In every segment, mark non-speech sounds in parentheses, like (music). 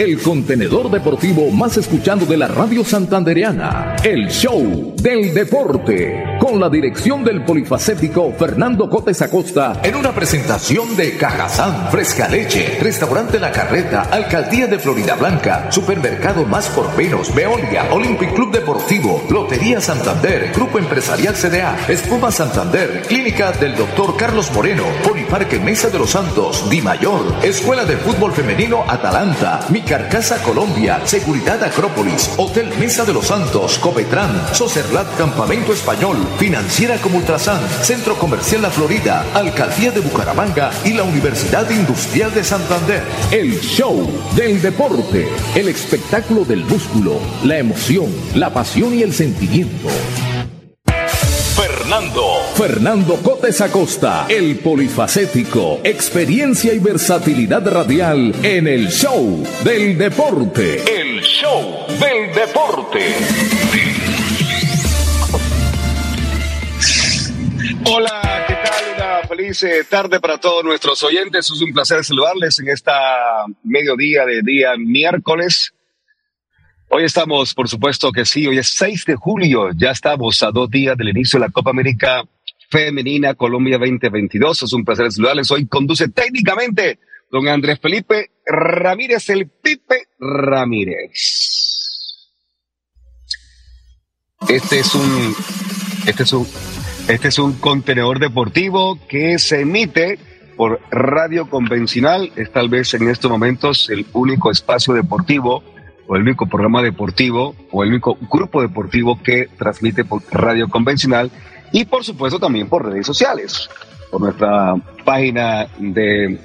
El contenedor deportivo más escuchando de la radio santandereana. El show del deporte. Con la dirección del polifacético Fernando Cotes Acosta. En una presentación de Cajazán, Fresca Leche, Restaurante La Carreta, Alcaldía de Florida Blanca, Supermercado Más por Menos, Veolia, Olympic Club Deportivo, Lotería Santander, Grupo Empresarial CDA, Espuma Santander, Clínica del Doctor Carlos Moreno, Poliparque Mesa de los Santos, Di Mayor, Escuela de Fútbol Femenino Atalanta, Carcasa Colombia, Seguridad Acrópolis, Hotel Mesa de los Santos, Copetran, Socerlat Campamento Español, Financiera como Ultrasan, Centro Comercial La Florida, Alcaldía de Bucaramanga y la Universidad Industrial de Santander. El show del deporte, el espectáculo del músculo, la emoción, la pasión y el sentimiento. Fernando. Fernando Cotes Acosta, el polifacético, experiencia y versatilidad radial en el show del deporte. El show del deporte. Hola, ¿qué tal? Una feliz eh, tarde para todos nuestros oyentes. Es un placer saludarles en esta mediodía de día miércoles. Hoy estamos, por supuesto que sí, hoy es 6 de julio, ya estamos a dos días del inicio de la Copa América Femenina Colombia 2022. Es un placer saludarles. Hoy conduce técnicamente don Andrés Felipe Ramírez, el Pipe Ramírez. Este es un, este es un, este es un contenedor deportivo que se emite por radio convencional. Es tal vez en estos momentos el único espacio deportivo o el único programa deportivo o el único grupo deportivo que transmite por radio convencional y por supuesto también por redes sociales, por nuestra página de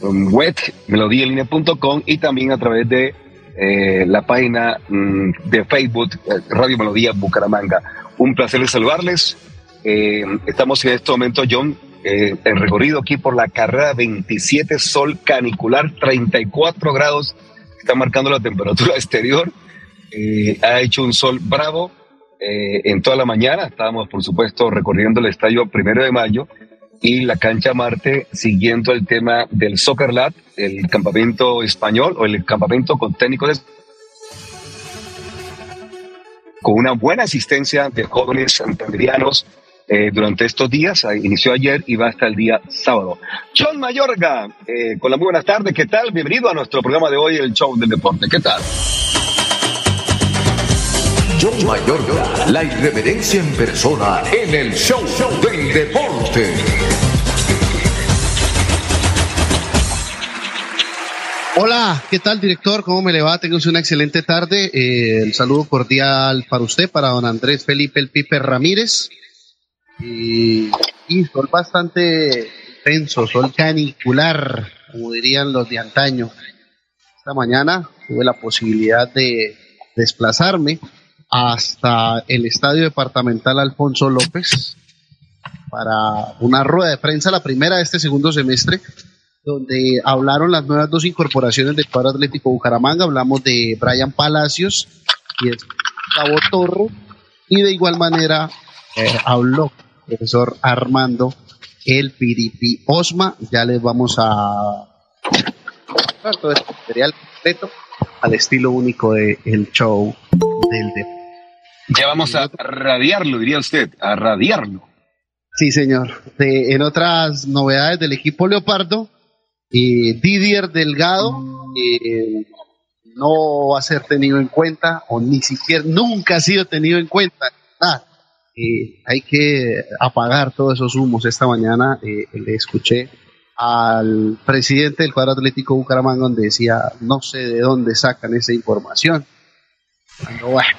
um, web melodíalinea.com y también a través de eh, la página mm, de Facebook eh, Radio Melodía Bucaramanga. Un placer saludarles. Eh, estamos en este momento, John, en recorrido aquí por la carrera 27 Sol Canicular, 34 grados está marcando la temperatura (laughs) exterior. Eh, ha hecho un sol bravo eh, en toda la mañana. Estábamos, por supuesto, recorriendo el estadio primero de mayo y la cancha Marte siguiendo el tema del Soccer Lab, el campamento español o el campamento con técnicos con una buena asistencia de jóvenes santanderianos eh, durante estos días. Inició ayer y va hasta el día sábado. John Mayorga, eh, con la muy buenas tardes, ¿qué tal? Bienvenido a nuestro programa de hoy, el Show del Deporte. ¿Qué tal? John Mayorga, la irreverencia en persona en el Show del Deporte. Hola, ¿qué tal, director? ¿Cómo me le va? Tengo una excelente tarde. Eh, el saludo cordial para usted, para don Andrés Felipe El Pipe Ramírez, y, sol bastante intenso, sol canicular, como dirían los de antaño. Esta mañana tuve la posibilidad de desplazarme hasta el Estadio Departamental Alfonso López para una rueda de prensa, la primera de este segundo semestre, donde hablaron las nuevas dos incorporaciones del cuadro atlético Bucaramanga. Hablamos de Brian Palacios y de Gustavo Torre, y de igual manera eh, habló profesor Armando El Piripi Osma. Ya les vamos a todo este material completo al estilo único del el show del deporte. Ya vamos a radiarlo, diría usted, a radiarlo. Sí, señor. en otras novedades del equipo Leopardo, eh, Didier Delgado eh, no va a ser tenido en cuenta, o ni siquiera nunca ha sido tenido en cuenta. Nada eh, hay que apagar todos esos humos. Esta mañana eh, le escuché al presidente del cuadro atlético Bucaramanga donde decía, no sé de dónde sacan esa información. bueno,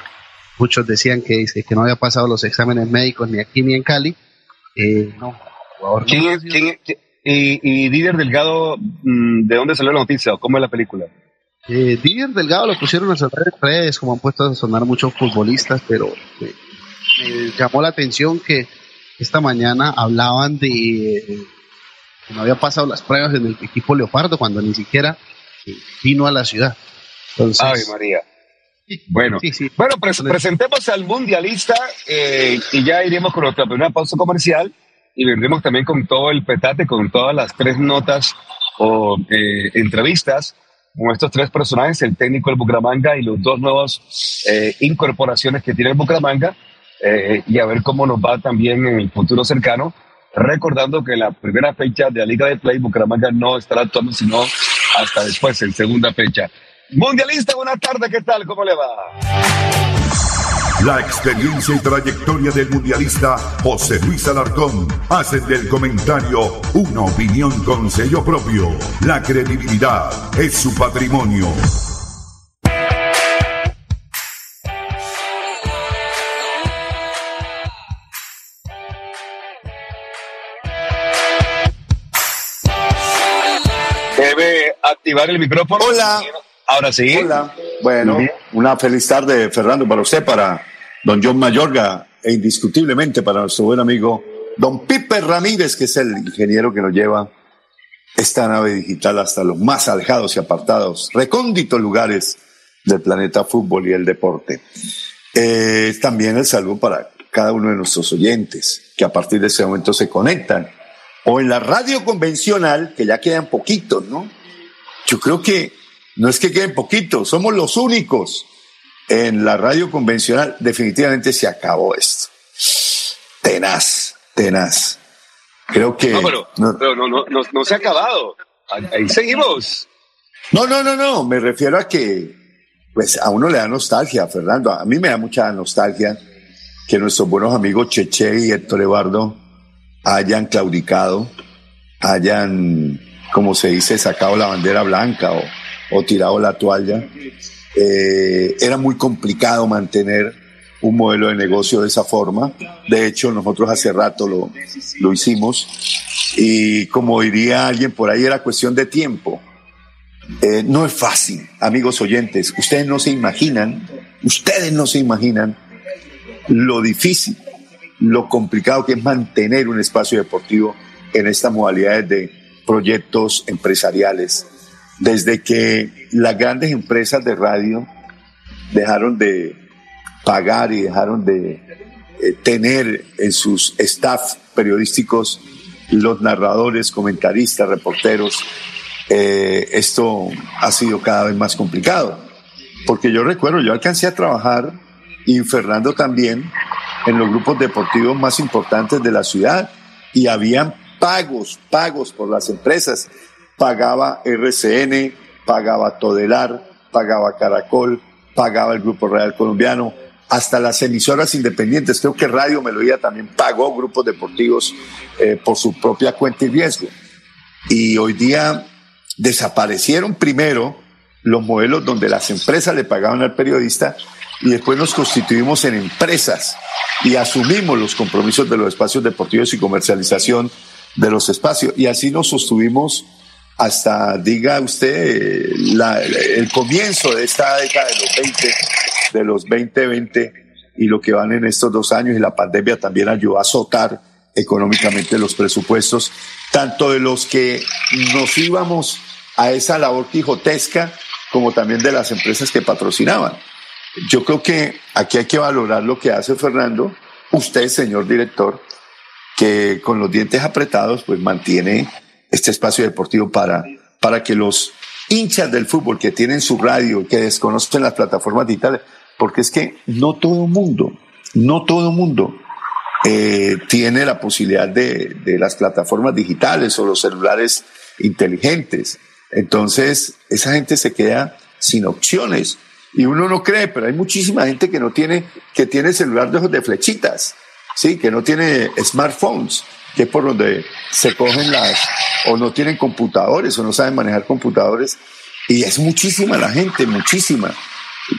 muchos decían que, que no había pasado los exámenes médicos ni aquí ni en Cali. Eh, no, ¿Quién, y, y Díder Delgado, mm, ¿de dónde salió la noticia? ¿Cómo es la película? Eh, Delgado lo pusieron a sonar en redes, como han puesto a sonar muchos futbolistas, pero eh, me llamó la atención que esta mañana hablaban de que no había pasado las pruebas en el equipo Leopardo cuando ni siquiera vino a la ciudad. Entonces, María. Bueno, bueno presentemos al mundialista eh, y ya iremos con nuestra primera pausa comercial y vendremos también con todo el petate, con todas las tres notas o eh, entrevistas con estos tres personajes, el técnico del Bucaramanga y los dos nuevos eh, incorporaciones que tiene el Bucaramanga, y a ver cómo nos va también en el futuro cercano, recordando que la primera fecha de la Liga de Play Bucaramanga no estará actuando sino hasta después, en segunda fecha. Mundialista, buenas tardes, ¿qué tal? ¿Cómo le va? La experiencia y trayectoria del mundialista José Luis Alarcón hacen del comentario una opinión con sello propio. La credibilidad es su patrimonio. Debe activar el micrófono. Hola. Ahora sí. Hola. Bueno, una feliz tarde, Fernando, para usted, para don John Mayorga e indiscutiblemente para nuestro buen amigo don Pipe Ramírez, que es el ingeniero que nos lleva esta nave digital hasta los más alejados y apartados, recónditos lugares del planeta fútbol y el deporte. Eh, también el saludo para cada uno de nuestros oyentes que a partir de ese momento se conectan. O en la radio convencional, que ya quedan poquitos, ¿no? Yo creo que no es que queden poquitos, somos los únicos. En la radio convencional definitivamente se acabó esto. Tenaz, tenaz. Creo que... No, pero no, no, se ha acabado. Ahí seguimos. No, no, no, no. Me refiero a que, pues, a uno le da nostalgia, Fernando. A mí me da mucha nostalgia que nuestros buenos amigos Cheche y Héctor Eduardo hayan claudicado, hayan, como se dice, sacado la bandera blanca o o tirado la toalla. Eh, era muy complicado mantener un modelo de negocio de esa forma. De hecho, nosotros hace rato lo, lo hicimos y como diría alguien por ahí, era cuestión de tiempo. Eh, no es fácil, amigos oyentes. Ustedes no se imaginan, ustedes no se imaginan lo difícil, lo complicado que es mantener un espacio deportivo en estas modalidades de proyectos empresariales desde que las grandes empresas de radio dejaron de pagar y dejaron de eh, tener en sus staff periodísticos los narradores, comentaristas, reporteros, eh, esto ha sido cada vez más complicado. Porque yo recuerdo, yo alcancé a trabajar, y Fernando también, en los grupos deportivos más importantes de la ciudad, y habían pagos, pagos por las empresas pagaba RCN, pagaba Todelar, pagaba Caracol, pagaba el Grupo Real Colombiano, hasta las emisoras independientes. Creo que Radio Melodía también pagó grupos deportivos eh, por su propia cuenta y riesgo. Y hoy día desaparecieron primero los modelos donde las empresas le pagaban al periodista y después nos constituimos en empresas y asumimos los compromisos de los espacios deportivos y comercialización de los espacios. Y así nos sostuvimos hasta, diga usted, el comienzo de esta década de los 20, de los 2020 y lo que van en estos dos años y la pandemia también ayudó a azotar económicamente los presupuestos, tanto de los que nos íbamos a esa labor quijotesca como también de las empresas que patrocinaban. Yo creo que aquí hay que valorar lo que hace Fernando, usted, señor director, que con los dientes apretados, pues mantiene este espacio deportivo para, para que los hinchas del fútbol que tienen su radio, que desconocen las plataformas digitales, porque es que no todo mundo, no todo mundo eh, tiene la posibilidad de, de las plataformas digitales o los celulares inteligentes. Entonces, esa gente se queda sin opciones. Y uno no cree, pero hay muchísima gente que no tiene, que tiene celular de de flechitas, sí, que no tiene smartphones que es por donde se cogen las, o no tienen computadores, o no saben manejar computadores. Y es muchísima la gente, muchísima,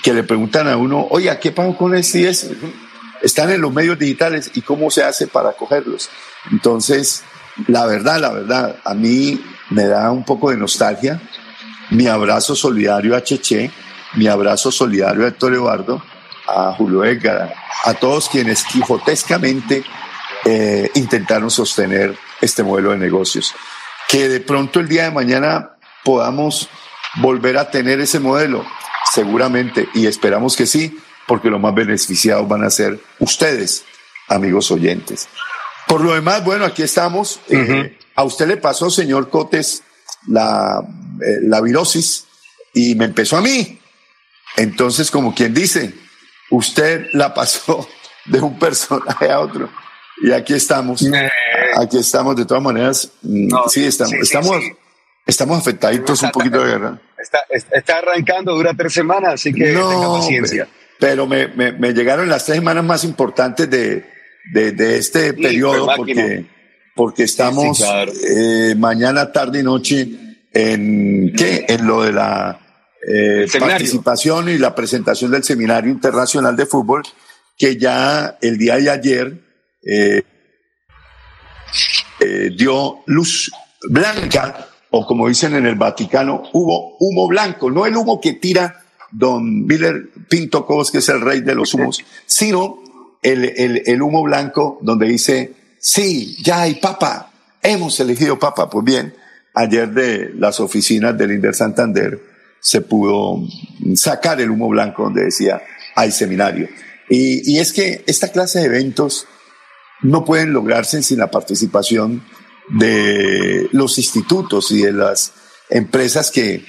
que le preguntan a uno, oye, ¿qué pasó con el CS? Están en los medios digitales y cómo se hace para cogerlos. Entonces, la verdad, la verdad, a mí me da un poco de nostalgia mi abrazo solidario a Cheche, mi abrazo solidario a Héctor Eduardo, a Julio Edgar, a todos quienes quijotescamente eh, intentaron sostener este modelo de negocios. Que de pronto el día de mañana podamos volver a tener ese modelo, seguramente, y esperamos que sí, porque los más beneficiados van a ser ustedes, amigos oyentes. Por lo demás, bueno, aquí estamos. Eh, a usted le pasó, señor Cotes, la, eh, la virosis y me empezó a mí. Entonces, como quien dice, usted la pasó (laughs) de un personaje a otro. Y aquí estamos. Eh. Aquí estamos, de todas maneras. Mm, sí, estamos, estamos, estamos afectaditos un poquito de guerra. Está, está, arrancando, dura tres semanas, así que tenga paciencia. Pero, me, me, me, llegaron las tres semanas más importantes de, de, de este periodo, porque, porque estamos eh, mañana, tarde y noche en, ¿qué? en lo de la eh, participación y la presentación del Seminario Internacional de Fútbol, que ya el día de ayer eh, eh, dio luz blanca, o como dicen en el Vaticano, hubo humo blanco, no el humo que tira don Miller Pinto Cobos, que es el rey de los humos, sino el, el, el humo blanco donde dice, sí, ya hay papa, hemos elegido papa. Pues bien, ayer de las oficinas del Inder Santander se pudo sacar el humo blanco donde decía hay seminario. Y, y, es que esta clase de eventos no pueden lograrse sin la participación de los institutos y de las empresas que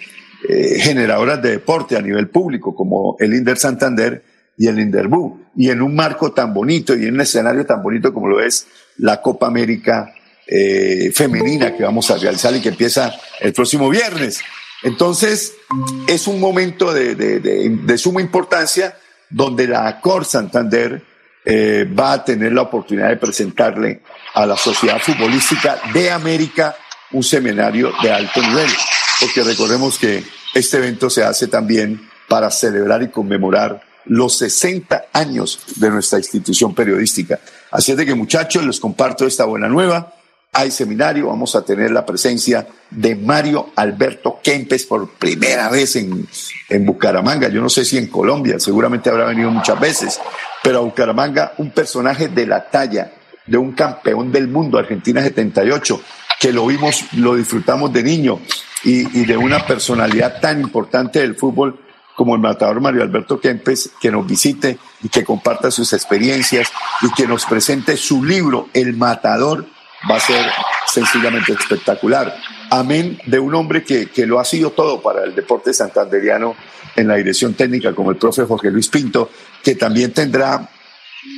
eh, generadoras de deporte a nivel público, como el Inder Santander y el Inderbú, y en un marco tan bonito y en un escenario tan bonito como lo es la Copa América eh, femenina que vamos a realizar y que empieza el próximo viernes. Entonces, es un momento de, de, de, de suma importancia donde la Cor Santander eh, va a tener la oportunidad de presentarle a la sociedad futbolística de América un seminario de alto nivel, porque recordemos que este evento se hace también para celebrar y conmemorar los 60 años de nuestra institución periodística. Así es de que muchachos, les comparto esta buena nueva hay seminario, vamos a tener la presencia de Mario Alberto Kempes por primera vez en, en Bucaramanga. Yo no sé si en Colombia, seguramente habrá venido muchas veces, pero a Bucaramanga un personaje de la talla de un campeón del mundo, Argentina 78, que lo vimos, lo disfrutamos de niño y, y de una personalidad tan importante del fútbol como el matador Mario Alberto Kempes, que nos visite y que comparta sus experiencias y que nos presente su libro, El Matador va a ser sencillamente espectacular. Amén de un hombre que, que lo ha sido todo para el deporte santanderiano en la dirección técnica, como el profe Jorge Luis Pinto, que también tendrá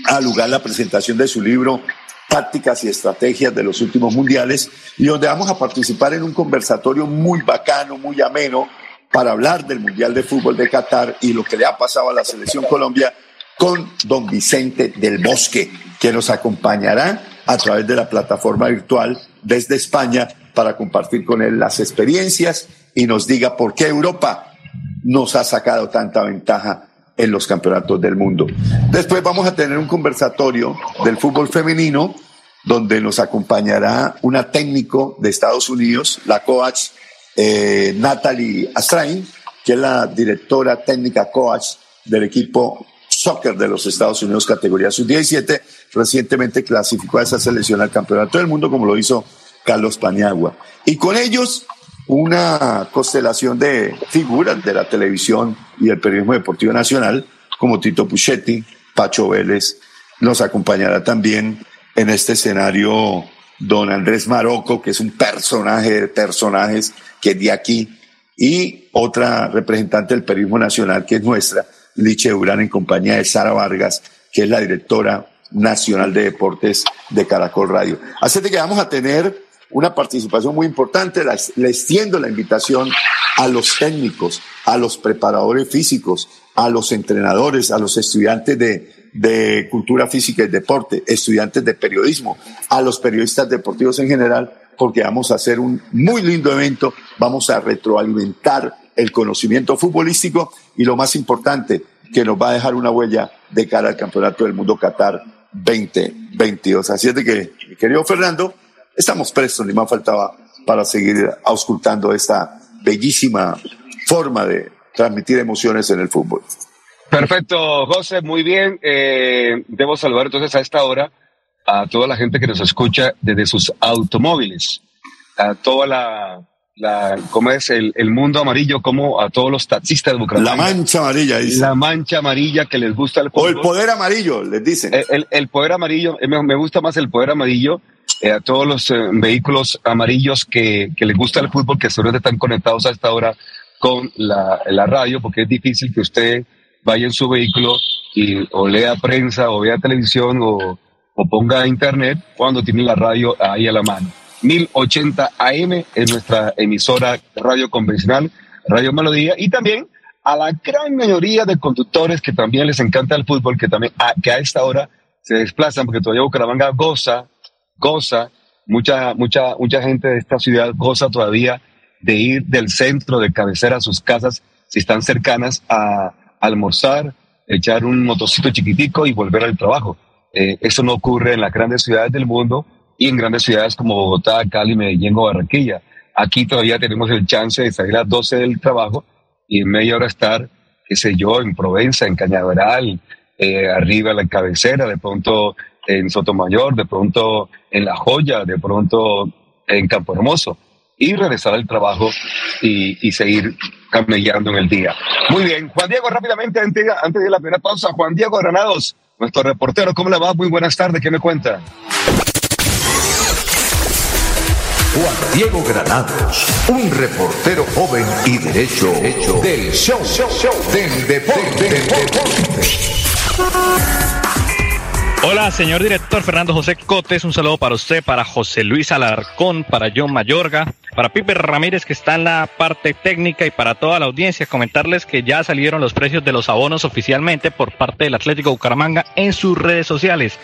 a lugar la presentación de su libro Tácticas y Estrategias de los Últimos Mundiales, y donde vamos a participar en un conversatorio muy bacano, muy ameno, para hablar del Mundial de Fútbol de Qatar y lo que le ha pasado a la Selección Colombia con don Vicente del Bosque, que nos acompañará a través de la plataforma virtual desde España para compartir con él las experiencias y nos diga por qué Europa nos ha sacado tanta ventaja en los campeonatos del mundo. Después vamos a tener un conversatorio del fútbol femenino donde nos acompañará una técnico de Estados Unidos, la coach eh, Natalie Astrain, que es la directora técnica coach del equipo soccer de los Estados Unidos, categoría sub-17. Recientemente clasificó a esa selección al Campeonato del Mundo, como lo hizo Carlos Paniagua. Y con ellos, una constelación de figuras de la televisión y el periodismo deportivo nacional, como Tito Puchetti, Pacho Vélez. Nos acompañará también en este escenario don Andrés Marocco, que es un personaje de personajes que es de aquí, y otra representante del periodismo nacional, que es nuestra, Liche Durán en compañía de Sara Vargas, que es la directora nacional de deportes de Caracol Radio. Así que vamos a tener una participación muy importante. Le extiendo la invitación a los técnicos, a los preparadores físicos, a los entrenadores, a los estudiantes de, de cultura física y deporte, estudiantes de periodismo, a los periodistas deportivos en general, porque vamos a hacer un muy lindo evento, vamos a retroalimentar el conocimiento futbolístico y lo más importante, que nos va a dejar una huella de cara al Campeonato del Mundo Qatar 2022. Así es de que, querido Fernando, estamos prestos, ni más faltaba para seguir auscultando esta bellísima forma de transmitir emociones en el fútbol. Perfecto, José, muy bien. Eh, debo saludar entonces a esta hora a toda la gente que nos escucha desde sus automóviles, a toda la, la ¿cómo es? El, el, mundo amarillo, como a todos los taxistas de Bucaramanga. La mancha amarilla, dice. La mancha amarilla que les gusta el fútbol. O el poder amarillo, les dicen. El, el, el poder amarillo, me, me, gusta más el poder amarillo. Eh, a todos los eh, vehículos amarillos que, que les gusta el fútbol, que seguro están conectados a esta hora con la, la radio, porque es difícil que usted vaya en su vehículo y o lea prensa o vea televisión o, o ponga internet cuando tiene la radio ahí a la mano. 1080 AM es nuestra emisora radio convencional, Radio Melodía, y también a la gran mayoría de conductores que también les encanta el fútbol, que también a, que a esta hora se desplazan, porque todavía Bucaramanga goza, goza, mucha, mucha, mucha gente de esta ciudad goza todavía de ir del centro, de cabecera a sus casas, si están cercanas, a almorzar, echar un motocito chiquitico y volver al trabajo. Eh, eso no ocurre en las grandes ciudades del mundo y en grandes ciudades como Bogotá, Cali, Medellín o Barranquilla. Aquí todavía tenemos el chance de salir a las 12 del trabajo y en media hora estar, qué sé yo, en Provenza, en Cañaveral, eh, arriba en la cabecera, de pronto en Sotomayor, de pronto en La Joya, de pronto en Campo Hermoso y regresar al trabajo y, seguir camellando en el día. Muy bien, Juan Diego, rápidamente, antes, antes de la primera pausa, Juan Diego Granados, nuestro reportero, ¿cómo le va? Muy buenas tardes, ¿qué me cuenta? Juan Diego Granados, un reportero joven y derecho, del show, show, show del deporte. Del deporte. Hola, señor director Fernando José Cotes, un saludo para usted, para José Luis Alarcón, para John Mayorga, para Pipe Ramírez que está en la parte técnica y para toda la audiencia comentarles que ya salieron los precios de los abonos oficialmente por parte del Atlético Bucaramanga en sus redes sociales.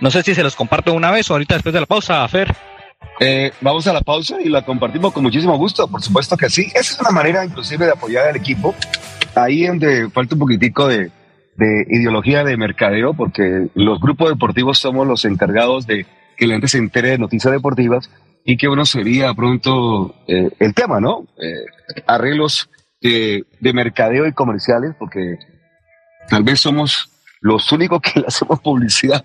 No sé si se los comparto una vez o ahorita después de la pausa, Fer. Eh, vamos a la pausa y la compartimos con muchísimo gusto, por supuesto que sí. Esa es una manera inclusive de apoyar al equipo. Ahí donde falta un poquitico de, de ideología de mercadeo, porque los grupos deportivos somos los encargados de que la gente se entere de noticias deportivas y que uno sería pronto eh, el tema, ¿no? Eh, arreglos de, de, mercadeo y comerciales, porque tal vez somos los únicos que le hacemos publicidad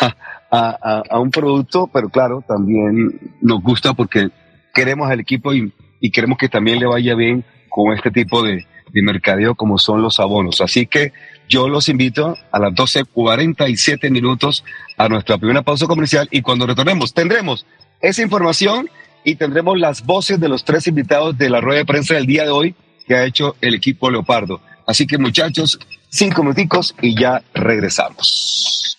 a, a, un producto, pero claro, también nos gusta porque queremos al equipo y, y queremos que también le vaya bien con este tipo de, de mercadeo como son los abonos. Así que yo los invito a las 12.47 minutos a nuestra primera pausa comercial y cuando retornemos tendremos esa información y tendremos las voces de los tres invitados de la rueda de prensa del día de hoy que ha hecho el equipo Leopardo. Así que muchachos, cinco minuticos y ya regresamos.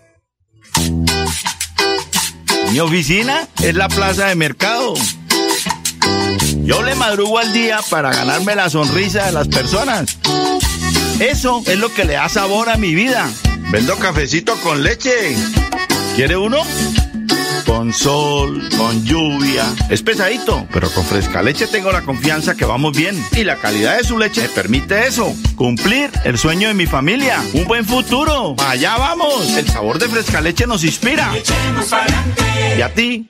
Mi oficina es la plaza de mercado. Yo le madrugo al día para ganarme la sonrisa de las personas. Eso es lo que le da sabor a mi vida. Vendo cafecito con leche. ¿Quiere uno? Con sol, con lluvia. Es pesadito, pero con fresca leche tengo la confianza que vamos bien. Y la calidad de su leche me permite eso. Cumplir el sueño de mi familia. Un buen futuro. Allá vamos. El sabor de fresca leche nos inspira. ¿Y a ti?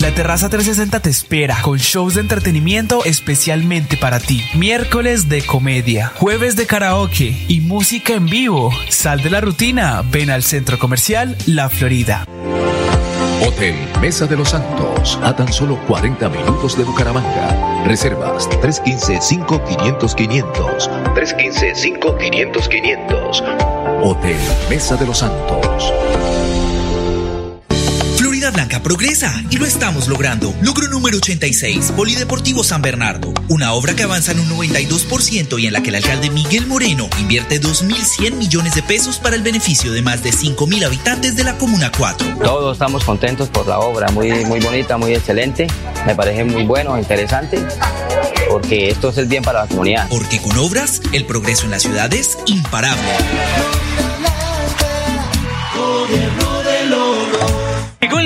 La Terraza 360 te espera con shows de entretenimiento especialmente para ti. Miércoles de comedia, jueves de karaoke y música en vivo. Sal de la rutina, ven al centro comercial La Florida. Hotel Mesa de los Santos, a tan solo 40 minutos de Bucaramanga. Reservas 315-5500-500. 315-5500-500 Hotel Mesa de los Santos. Florida Blanca progresa y lo estamos logrando. Logro número 86, Polideportivo San Bernardo. Una obra que avanza en un 92% y en la que el alcalde Miguel Moreno invierte 2.100 millones de pesos para el beneficio de más de 5.000 habitantes de la Comuna 4. Todos estamos contentos por la obra, muy, muy bonita, muy excelente. Me parece muy bueno, interesante, porque esto es el bien para la comunidad. Porque con obras, el progreso en la ciudad es imparable.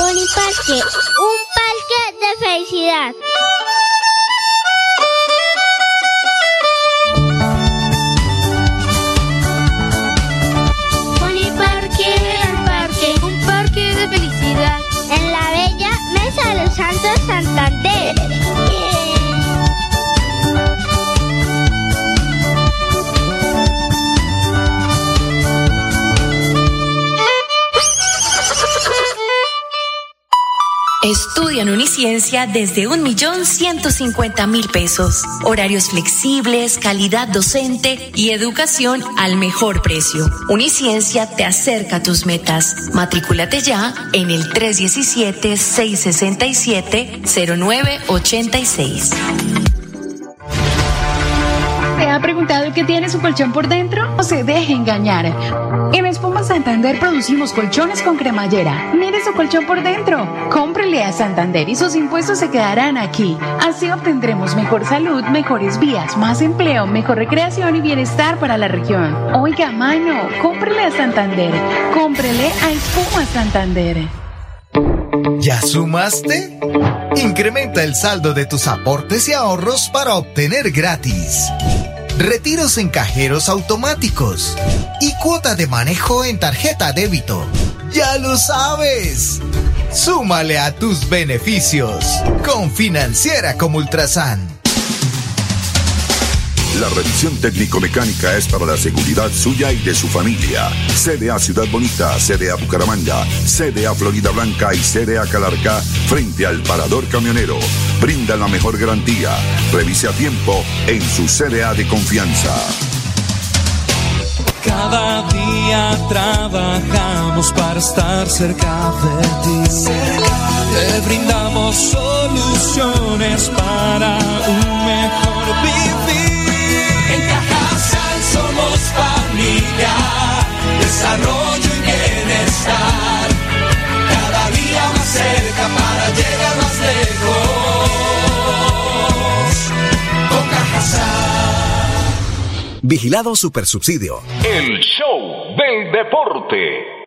Boniparque, un parque de felicidad. Boniparque, un parque, un parque de felicidad. En la bella Mesa de los Santos Santander. Estudia en Uniciencia desde un millón ciento cincuenta mil pesos. Horarios flexibles, calidad docente y educación al mejor precio. Uniciencia te acerca a tus metas. Matrículate ya en el 317-667-0986. ¿Se ha preguntado qué tiene su colchón por dentro? No se deje engañar. En Espuma Santander producimos colchones con cremallera. Mire su colchón por dentro. Cómprele a Santander y sus impuestos se quedarán aquí. Así obtendremos mejor salud, mejores vías, más empleo, mejor recreación y bienestar para la región. Oiga, mano, cómprele a Santander. Cómprele a Espuma Santander. ¿Ya sumaste? Incrementa el saldo de tus aportes y ahorros para obtener gratis. Retiros en cajeros automáticos y cuota de manejo en tarjeta débito. ¡Ya lo sabes! Súmale a tus beneficios con Financiera como Ultrasan. La revisión técnico-mecánica es para la seguridad suya y de su familia. CDA Ciudad Bonita, CDA Bucaramanga, CDA Florida Blanca y CDA Calarca frente al parador camionero. Brinda la mejor garantía. Revise a tiempo en su CDA de confianza. Cada día trabajamos para estar cerca de ti. Te brindamos soluciones para un mejor vivir. En Cajasal somos familia, desarrollo y bienestar. Cada día más cerca para llegar más lejos. Con Cajasal. Vigilado Supersubsidio. El show del deporte.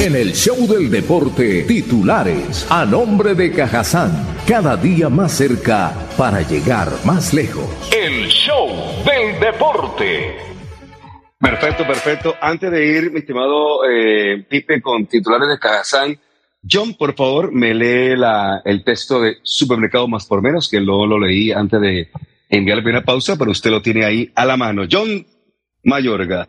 En el show del deporte, titulares a nombre de Cajazán, cada día más cerca para llegar más lejos. El show del deporte. Perfecto, perfecto. Antes de ir, mi estimado eh, Pipe, con titulares de Cajazán, John, por favor, me lee la, el texto de Supermercado Más por Menos, que luego lo leí antes de enviar la primera pausa, pero usted lo tiene ahí a la mano. John Mayorga.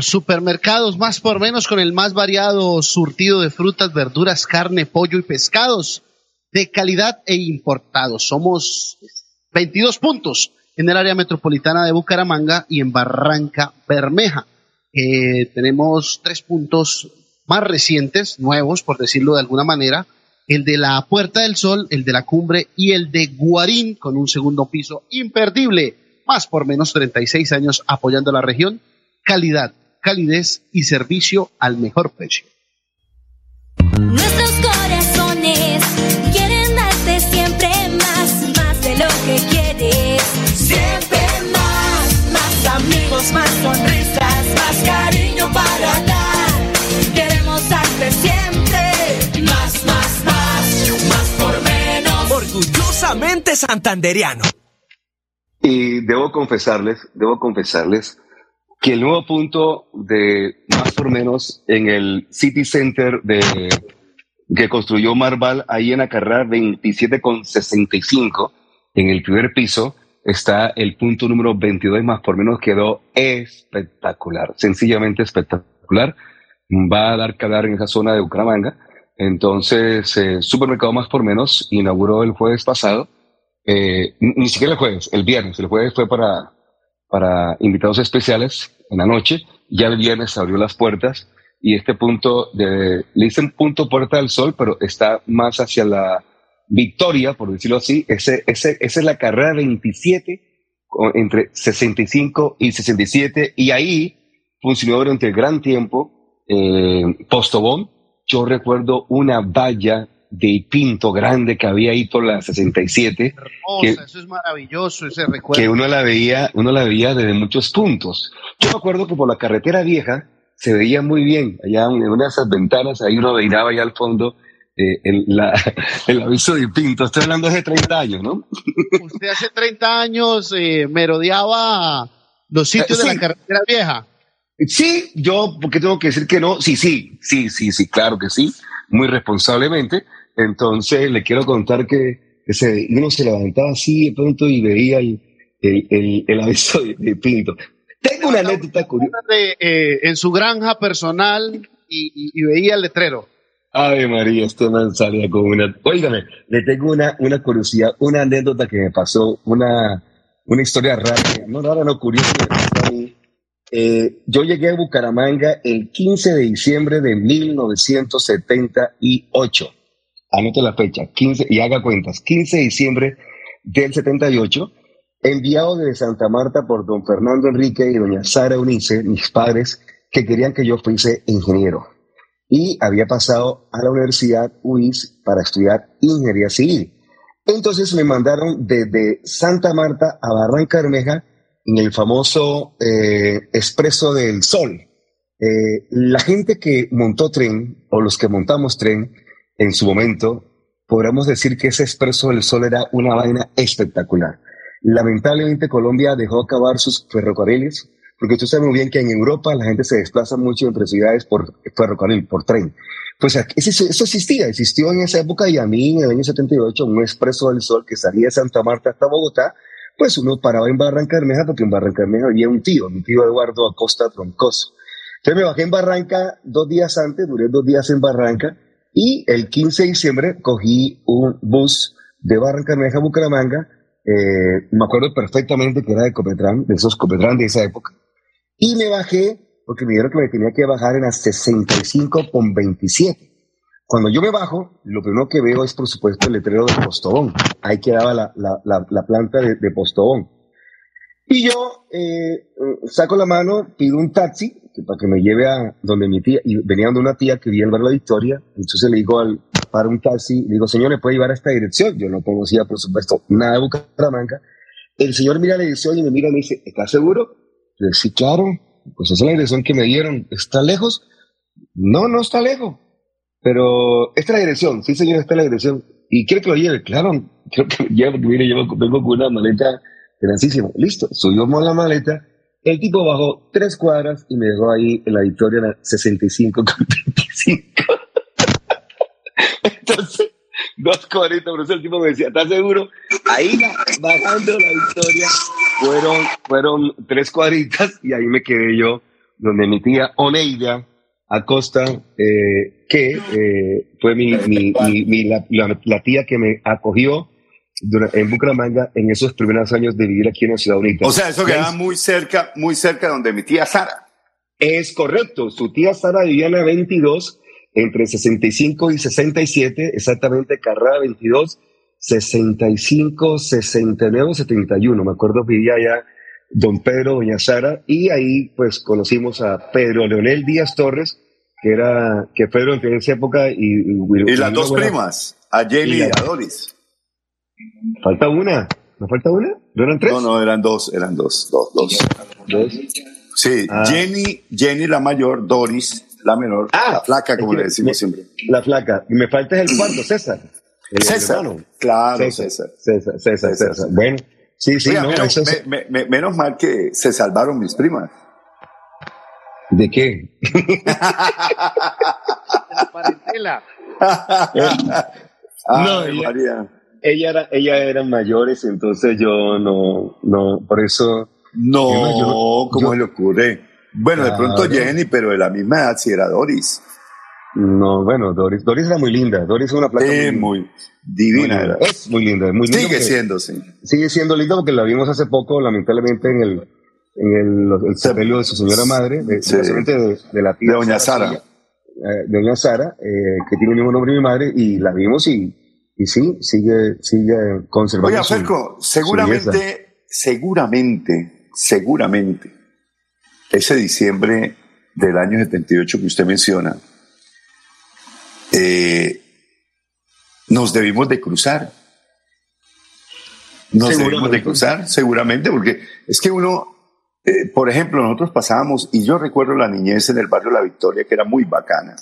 Supermercados más por menos con el más variado surtido de frutas, verduras, carne, pollo y pescados de calidad e importados. Somos 22 puntos en el área metropolitana de Bucaramanga y en Barranca Bermeja. Eh, tenemos tres puntos más recientes, nuevos, por decirlo de alguna manera, el de la Puerta del Sol, el de la Cumbre y el de Guarín, con un segundo piso imperdible, más por menos 36 años apoyando a la región, calidad, calidez y servicio al mejor precio. Nuestros corazones quieren darte siempre más, más de lo que quieres. Siempre más, más amigos, más sonrisas, más cariño para dar. Queremos darte siempre más, más, más, más por menos. Orgullosamente santanderiano. Y debo confesarles, debo confesarles que el nuevo punto de más por menos en el City Center de que construyó Marval ahí en la carrera 27 con 65 en el primer piso está el punto número 22 más por menos quedó espectacular, sencillamente espectacular. Va a dar que en esa zona de Bucaramanga. Entonces, eh, Supermercado Más por Menos inauguró el jueves pasado, eh, ni siquiera el jueves, el viernes. El jueves fue para, para invitados especiales en la noche. Ya el viernes abrió las puertas y este punto, de, le dicen punto Puerta del Sol, pero está más hacia la victoria, por decirlo así. Ese, ese, esa es la carrera 27 entre 65 y 67 y ahí funcionó durante gran tiempo eh, Postobón. Yo recuerdo una valla de pinto grande que había ahí por la 67. que, eso es maravilloso, ese recuerdo. Que uno la veía, uno la veía desde muchos puntos. Yo me acuerdo que por la carretera vieja se veía muy bien, allá en una de esas ventanas, ahí uno veía allá al fondo eh, el, la, (laughs) el, aviso de Pinto. Estoy hablando de hace 30 años, ¿no? Usted hace 30 años eh, merodeaba los sitios Eh, de sí. la carretera vieja. Sí, yo, porque tengo que decir que no? Sí, sí, sí, sí, sí, claro que sí, muy responsablemente. Entonces, le quiero contar que, que se, uno se levantaba así de pronto y veía el, el, el, el aviso de, de Pinto. Tengo una anécdota curiosa. De, eh, en su granja personal y, y- y veía el letrero. Ay, María, este man salía con una. Óigame, le tengo una, una curiosidad, una anécdota que me pasó, una, una historia rara, no rara, no curiosa. Eh, yo llegué a Bucaramanga el 15 de diciembre de 1978. Anote la fecha, 15, y haga cuentas, 15 de diciembre del 78, enviado de Santa Marta por don Fernando Enrique y doña Sara Unice, mis padres, que querían que yo fuese ingeniero y había pasado a la Universidad UIS para estudiar ingeniería civil. Entonces me mandaron desde Santa Marta a Barranca Bermeja en el famoso eh, Expreso del Sol. Eh, la gente que montó tren, o los que montamos tren en su momento, podríamos decir que ese Expreso del Sol era una vaina espectacular. Lamentablemente Colombia dejó acabar sus ferrocarriles, porque usted sabe muy bien que en Europa la gente se desplaza mucho entre ciudades por ferrocarril, por tren. Pues eso, eso existía, existió en esa época y a mí en el año 78 un expreso del sol que salía de Santa Marta hasta Bogotá, pues uno paraba en Barranca Bermeja porque en Barranca Bermeja había un tío, mi tío Eduardo Acosta Troncoso. Entonces me bajé en Barranca dos días antes, duré dos días en Barranca y el 15 de diciembre cogí un bus de Barranca Bermeja a Bucaramanga, eh, me acuerdo perfectamente que era de Copetran, de esos Copetran de esa época, y me bajé porque me dijeron que me tenía que bajar en las 65 con 27. Cuando yo me bajo, lo primero que veo es, por supuesto, el letrero de Postobón. Ahí quedaba la, la, la, la planta de, de Postobón. Y yo eh, saco la mano, pido un taxi que- para que me lleve a donde mi tía, y venía donde una tía que vivía en barrio La Victoria. Entonces le digo al, para un taxi, le digo, señor, ¿me puede llevar a esta dirección? Yo no conocía, por supuesto, nada de Bucaramanga. El señor mira la dirección y me mira y me dice, ¿estás seguro? Le digo, sí, claro, pues esa es la dirección que me dieron. ¿Está lejos? No, no está lejos. Pero esta es la dirección. Sí, señor, esta es la dirección. ¿Y quiere que lo lleve? Claro, creo que lo lleve, porque mire, llevo, vengo con una maleta grandísima. Listo, subimos la maleta. El tipo bajó tres cuadras y me dejó ahí en la victoria en la 65 con 25. (laughs) Entonces, dos cuadritas, por eso el tipo me decía, ¿estás seguro? Ahí bajando la victoria, fueron, fueron tres cuadritas y ahí me quedé yo, donde mi tía Oneida Acosta, eh, que eh, fue mi, la, tía que me acogió en Bucaramanga en esos primeros años de vivir aquí en la ciudad bonita. O sea, eso quedaba muy cerca, muy cerca de donde mi tía Sara. Es correcto. Su tía Sara vivía en la 22, entre 65 y 67, exactamente carrera 22, 65, 69, 71. Me acuerdo vivía allá don Pedro, doña Sara, y ahí pues conocimos a Pedro Leonel Díaz Torres, que era, que Pedro en esa época y, Y las dos primas, a Jenny y, la- a Doris. Falta una. ¿Me falta una? ¿No eran tres? No, no, eran dos, eran dos, dos, dos. Dos. Sí, Ah. Jenny, Jenny la mayor, Doris la menor, la flaca, como le decimos me- siempre. La flaca. Y me falta es el cuarto, César. El (clears throat) César, hermano. claro, César, César. César, César, César. Bueno, sí, sí, Oiga, no, menos, eso es- me- me- me- menos mal que se salvaron mis primas. ¿De qué? (laughs) la parentela. (laughs) no, Ay, ella, María. Ella era, ella eran mayores, entonces yo no, no, por eso. No, yo- ¿cómo yo- se le ocurre? Bueno, de pronto. Jenny, pero de la misma edad si era Doris. No, bueno, Doris, Doris era muy linda. Doris es una placa Sí, muy divina muy linda. Es muy linda, es muy linda. Sigue siendo, sí. Sigue siendo linda porque la vimos hace poco, lamentablemente, en el, en el, el sepelio de su señora madre, de, Sí. de, de la tía De doña Sara. eh, de doña Sara, eh, que tiene el mismo nombre de mi madre, y la vimos y, y sí, sigue, sigue conservando Oiga, su- Ferco, su seguramente, seguramente, seguramente, ese diciembre del año 78 que usted menciona, eh, nos debimos de cruzar. Nos debimos de cruzar, seguramente, porque es que uno, eh, por ejemplo, nosotros pasábamos, y yo recuerdo la niñez en el barrio La Victoria, que era muy bacana.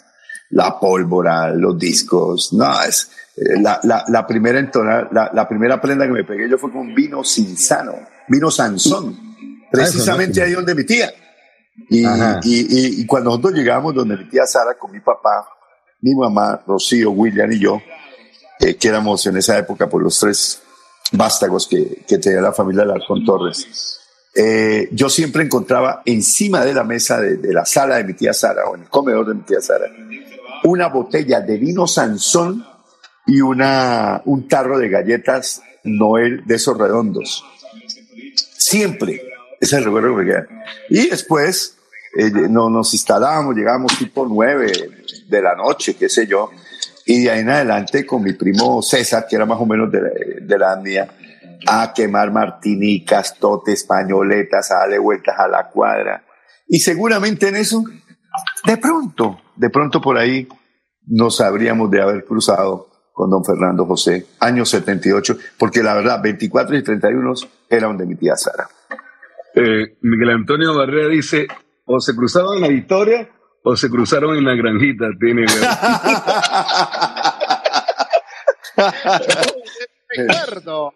La pólvora, los discos, no, es la, la, la primera entona, la, la primera prenda que me pegué yo fue con vino sinsano, vino Sansón, precisamente máquina. ahí donde mi tía. Y, y, y- y cuando nosotros llegamos donde mi tía Sara con mi papá, mi mamá, Rocío, William y yo, eh, que éramos en esa época por los tres vástagos que, que tenía la familia Alarcón Torres, eh, yo siempre encontraba encima de la mesa de, de la sala de mi tía Sara o en el comedor de mi tía Sara una botella de vino Sansón y una, un tarro de galletas Noel de esos redondos. Siempre. Ese es el recuerdo que me queda. Y después eh, no, nos instalábamos, llegábamos tipo nueve de la noche, qué sé yo. Y de ahí en adelante con mi primo César, que era más o menos de, la- de la mía, a quemar martinicas, totes, pañoletas, a darle vueltas a la cuadra. Y seguramente en eso, de pronto, de pronto por ahí nos habríamos de haber cruzado con don Fernando José, año 78, porque la verdad, 24 y 31 era donde mi tía Sara. Eh, Miguel Antonio Barrera dice, o se cruzaron en la Victoria o se cruzaron en la Granjita. Tiene (laughs) Recuerdo.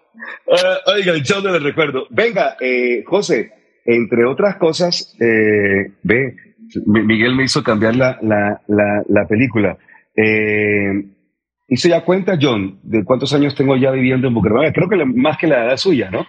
Ah, oiga, el show del recuerdo. Venga, eh, José, entre otras cosas, eh, ve, Mi- Miguel me hizo cambiar la, la, la, la película. Eh, hizo ya cuenta, John, de cuántos años tengo ya viviendo en Bucaramanga. Creo que la- más que la edad suya, ¿no?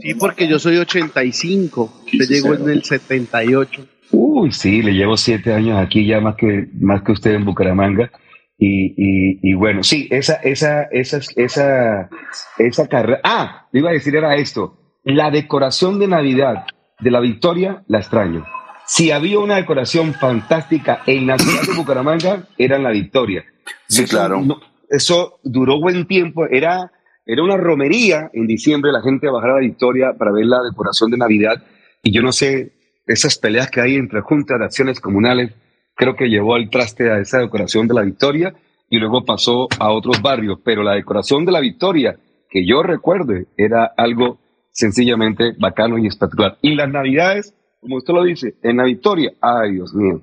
Sí, porque yo soy 85. Usted llegó en el 78. Uy, sí, le llevo siete años aquí ya más que, más que usted en Bucaramanga. Y, y, y bueno, sí, esa, esa, esa, esa, esa carrera. Ah, le iba a decir era esto. La decoración de Navidad de la Victoria la extraño. Si había una decoración fantástica en la ciudad de Bucaramanga, era en la Victoria. Sí, Eso claro. no- eso duró buen tiempo. Era, era una romería en diciembre, la gente bajaba a la Victoria para ver la decoración de Navidad. Y yo no sé, esas peleas que hay entre juntas de acciones comunales, creo que llevó al traste a esa decoración de la Victoria y luego pasó a otros barrios. Pero la decoración de la Victoria, que yo recuerde, era algo sencillamente bacano y espectacular. Y las Navidades, como usted lo dice, en la Victoria, ay Dios mío.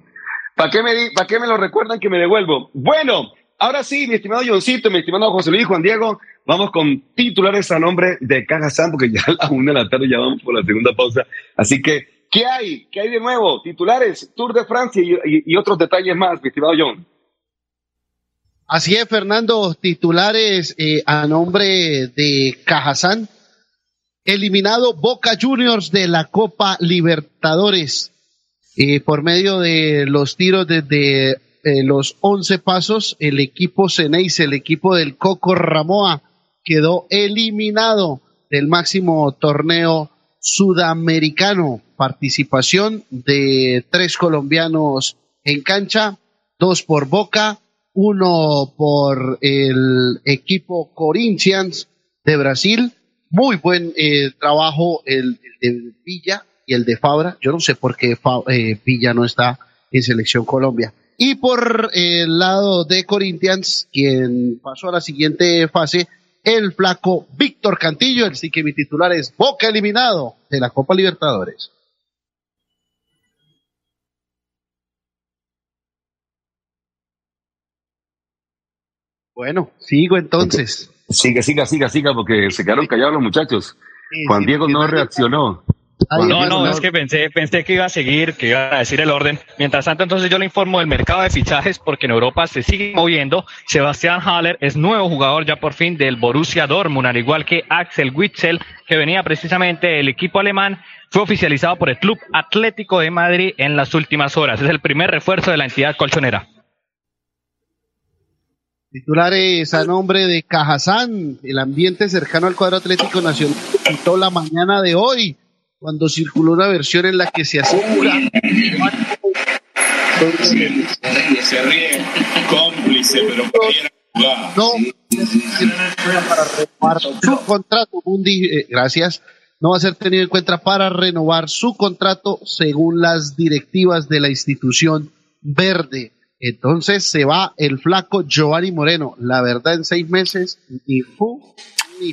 ¿Para qué, me ¿Para qué me lo recuerdan que me devuelvo? Bueno, ahora sí, mi estimado Johncito, mi estimado José Luis Juan Diego, vamos con titulares a nombre de Caja San, porque ya (laughs) a la una de la tarde ya vamos por la segunda pausa. Así que, ¿qué hay? ¿Qué hay de nuevo? Titulares, Tour de Francia y otros detalles más, mi estimado John. Así es, Fernando, titulares eh, a nombre de Cajazán. Eliminado Boca Juniors de la Copa Libertadores eh, por medio de los tiros desde eh, los 11 pasos. El equipo Ceneis, el equipo del Coco Ramoa, quedó eliminado del máximo torneo sudamericano. Participación de tres colombianos en cancha, dos por Boca, uno por el equipo Corinthians de Brasil. Muy buen eh, trabajo el, de Villa y el de Fabra. Yo no sé por qué eh, Villa no está en selección Colombia. Y por el lado de Corinthians, quien pasó a la siguiente fase, el flaco Víctor Cantillo. Así que mi titular es Boca eliminado de la Copa Libertadores. Bueno, sigo entonces. Siga, siga, siga, siga, porque se quedaron callados los muchachos. Juan Diego no reaccionó. No, no, es que pensé, pensé que iba a seguir, que iba a decir el orden. Mientras tanto, entonces yo le informo del mercado de fichajes porque en Europa se sigue moviendo. Sebastián Haller es nuevo jugador ya por fin del Borussia Dortmund, al igual que Axel Witzel, que venía precisamente del equipo alemán, fue oficializado por el Club Atlético de Madrid en las últimas horas. Es el primer refuerzo de la entidad colchonera. Titulares a nombre de Cajazán, el ambiente cercano al cuadro Atlético Nacional quitó la mañana de hoy cuando circuló una versión en la que se asegura se ríe cómplice, pero no para renovar su contrato. Eh, gracias. No va a ser tenido en cuenta para renovar su contrato según las directivas de la institución verde. Entonces se va el flaco Giovanni Moreno. La verdad, en seis meses, ni fu ni.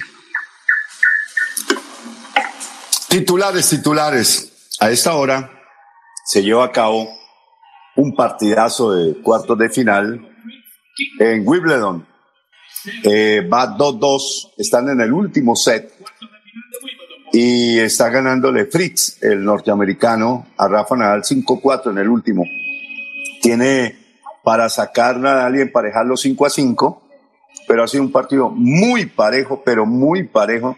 Titulares, titulares. A esta hora se lleva a cabo un partidazo de cuartos de final en Wimbledon. Eh, va 2-2, están en el último set y está ganándole Fritz, el norteamericano, a Rafa Nadal 5-4 en el último. Tiene para sacar Nadal y emparejarlo 5 5, pero ha sido un partido muy parejo, pero muy parejo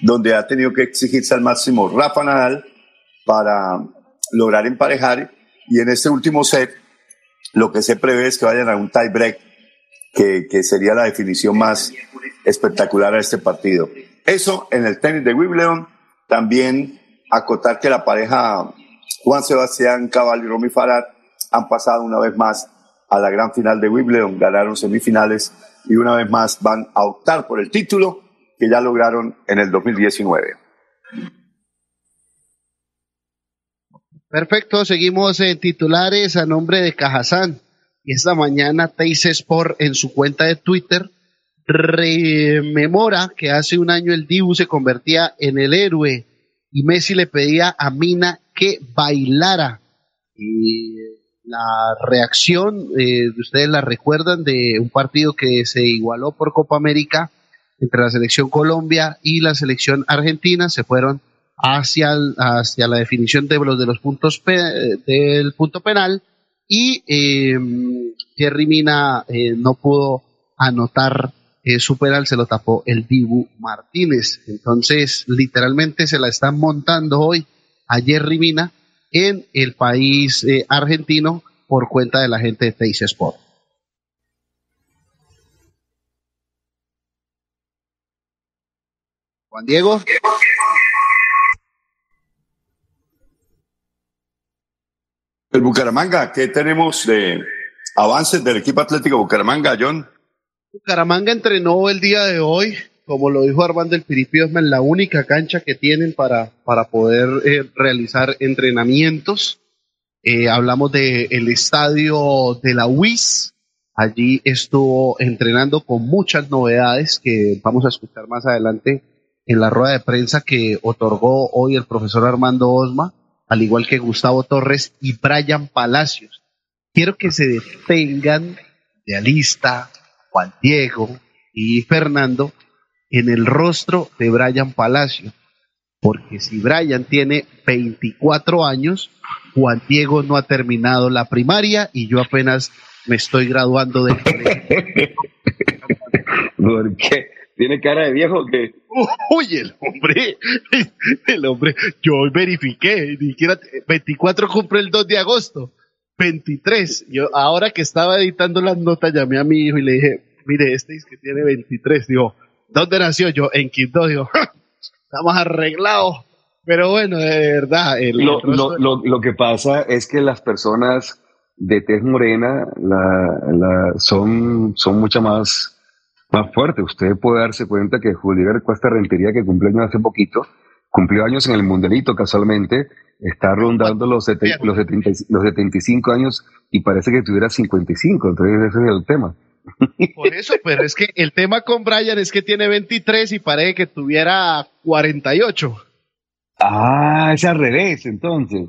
donde ha tenido que exigirse al máximo Rafa Nadal para lograr emparejar y en este último set lo que se prevé es que vayan a un tie break que, que sería la definición más espectacular a este partido. Eso en el tenis de Wimbledon, también acotar que la pareja Juan Sebastián Cabal y Romy Farad han pasado una vez más a la gran final de Wimbledon, ganaron semifinales y una vez más van a optar por el título que ya lograron en el 2019. Perfecto, seguimos en titulares a nombre de Cajazán. Y esta mañana Teis Sport en su cuenta de Twitter rememora que hace un año el Dibu se convertía en el héroe y Messi le pedía a Mina que bailara. Y la reacción, eh, ustedes la recuerdan, de un partido que se igualó por Copa América entre la selección Colombia y la selección Argentina se fueron hacia, hacia la definición de los, de los puntos del punto penal y eh, Jerry Mina no pudo anotar eh, su penal, se lo tapó el Dibu Martínez. Entonces, literalmente se la están montando hoy a Jerry Mina en el país eh, argentino por cuenta de la gente de Teis Sport. Juan Diego. El Bucaramanga, ¿qué tenemos de avances del equipo atlético Bucaramanga, John? Bucaramanga entrenó el día de hoy, como lo dijo Armando el Piripiosma, en la única cancha que tienen para, para poder eh, realizar entrenamientos. Eh, hablamos del el estadio de la UIS. Allí estuvo entrenando con muchas novedades que vamos a escuchar más adelante en la rueda de prensa que otorgó hoy el profesor Armando Osma, al igual que Gustavo Torres y Brian Palacios. Quiero que se detengan de Alista, Juan Diego y Fernando en el rostro de Brian Palacios, porque si Brian tiene 24 años, Juan Diego no ha terminado la primaria y yo apenas me estoy graduando del colegio. (laughs) ¿Por qué? ¿Tiene cara de viejo que (laughs) Uy, el hombre, el hombre, yo hoy verifiqué, ni siquiera 24 cumple el 2 de agosto, 23. Yo ahora que estaba editando las notas llamé a mi hijo y le dije, mire, este es que tiene 23. Digo, ¿dónde nació yo? En Quito. Digo, estamos arreglados. Pero bueno, de verdad. lo, lo, lo, que pasa es que las personas de tez morena la, la, son, son mucho más más fuerte. Usted puede darse cuenta que Julián Cuesta Rentería, que cumplió años hace poquito, cumplió años en el Mundialito casualmente, está rondando los, los, 75 años y parece que tuviera 55, entonces ese es el tema. (laughs) Por eso, pero es que el tema con Brian es que tiene 23 y parece que tuviera 48. Ah, es al revés, entonces.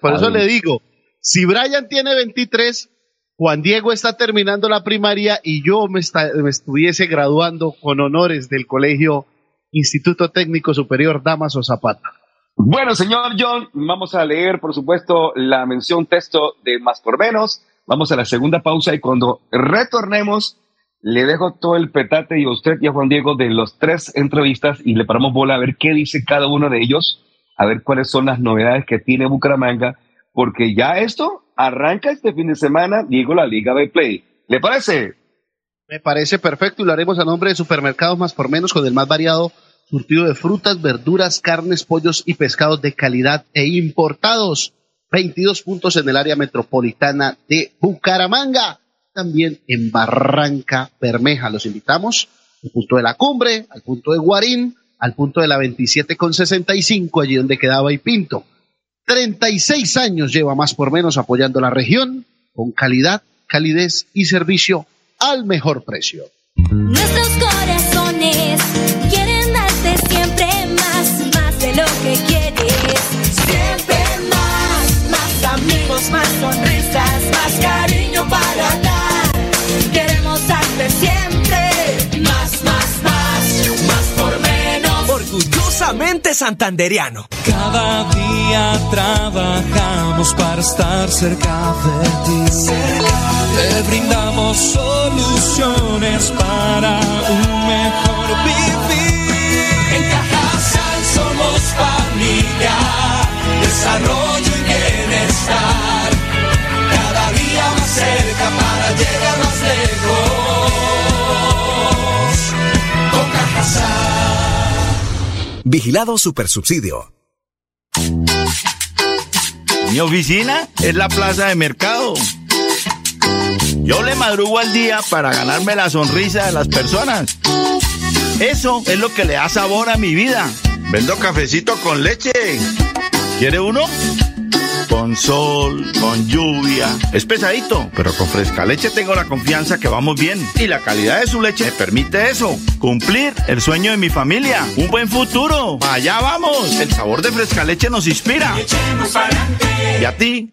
Por eso le digo, si Brian tiene 23, Juan Diego está terminando la primaria y yo me, estuviese graduando con honores del colegio Instituto Técnico Superior Damaso Zapata. Bueno, señor John, vamos a leer, por supuesto, la mención texto de Más por Menos. Vamos a la segunda pausa y cuando retornemos, le dejo todo el petate y a usted y a Juan Diego de los tres entrevistas y le paramos bola a ver qué dice cada uno de ellos, a ver cuáles son las novedades que tiene Bucaramanga, porque ya esto arranca este fin de semana, Diego, la Liga de Play. ¿Le parece? Me parece perfecto y lo haremos a nombre de Supermercados Más por Menos con el más variado surtido de frutas, verduras, carnes, pollos y pescados de calidad e importados. 22 puntos en el área metropolitana de Bucaramanga, también en Barranca Bermeja. Los invitamos al punto de la cumbre, al punto de Guarín, al punto de la 27 con 65, allí donde quedaba y Pinto. 36 años lleva más por menos apoyando la región con calidad, calidez y servicio al mejor precio. Nuestros corazones sonrisas, más cariño para dar. Queremos darte siempre más, más, más, más por menos. Orgullosamente santandereano. Cada día trabajamos para estar cerca de ti. Te brindamos soluciones para un mejor vivir. En Cajasal somos familia, desarrollo Cajasal. Vigilado Supersubsidio. Mi oficina es la plaza de mercado. Yo le madrugo al día para ganarme la sonrisa de las personas. Eso es lo que le da sabor a mi vida. Vendo cafecito con leche. ¿Quiere uno? Con sol, con lluvia. Es pesadito, pero con fresca leche tengo la confianza que vamos bien. Y la calidad de su leche me permite eso. Cumplir el sueño de mi familia. Un buen futuro. Allá vamos. El sabor de fresca leche nos inspira. ¿Y a ti?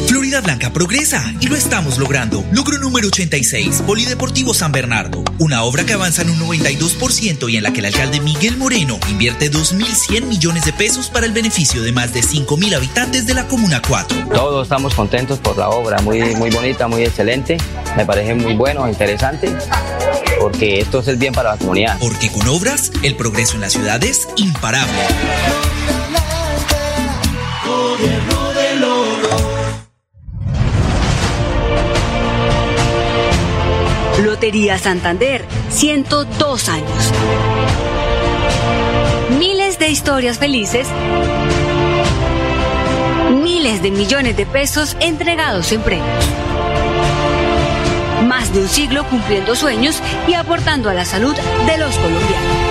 Florida Blanca progresa y lo estamos logrando. Logro número 86, Polideportivo San Bernardo. Una obra que avanza en un 92% y en la que el alcalde Miguel Moreno invierte 2.100 millones de pesos para el beneficio de más de 5.000 habitantes de la Comuna 4. Todos estamos contentos por la obra, muy, muy bonita, muy excelente. Me parece muy bueno, interesante, porque esto es el bien para la comunidad. Porque con obras, el progreso en la ciudad es imparable. Lotería Santander, 102 años. Miles de historias felices. Miles de millones de pesos entregados en premios. Más de un siglo cumpliendo sueños y aportando a la salud de los colombianos.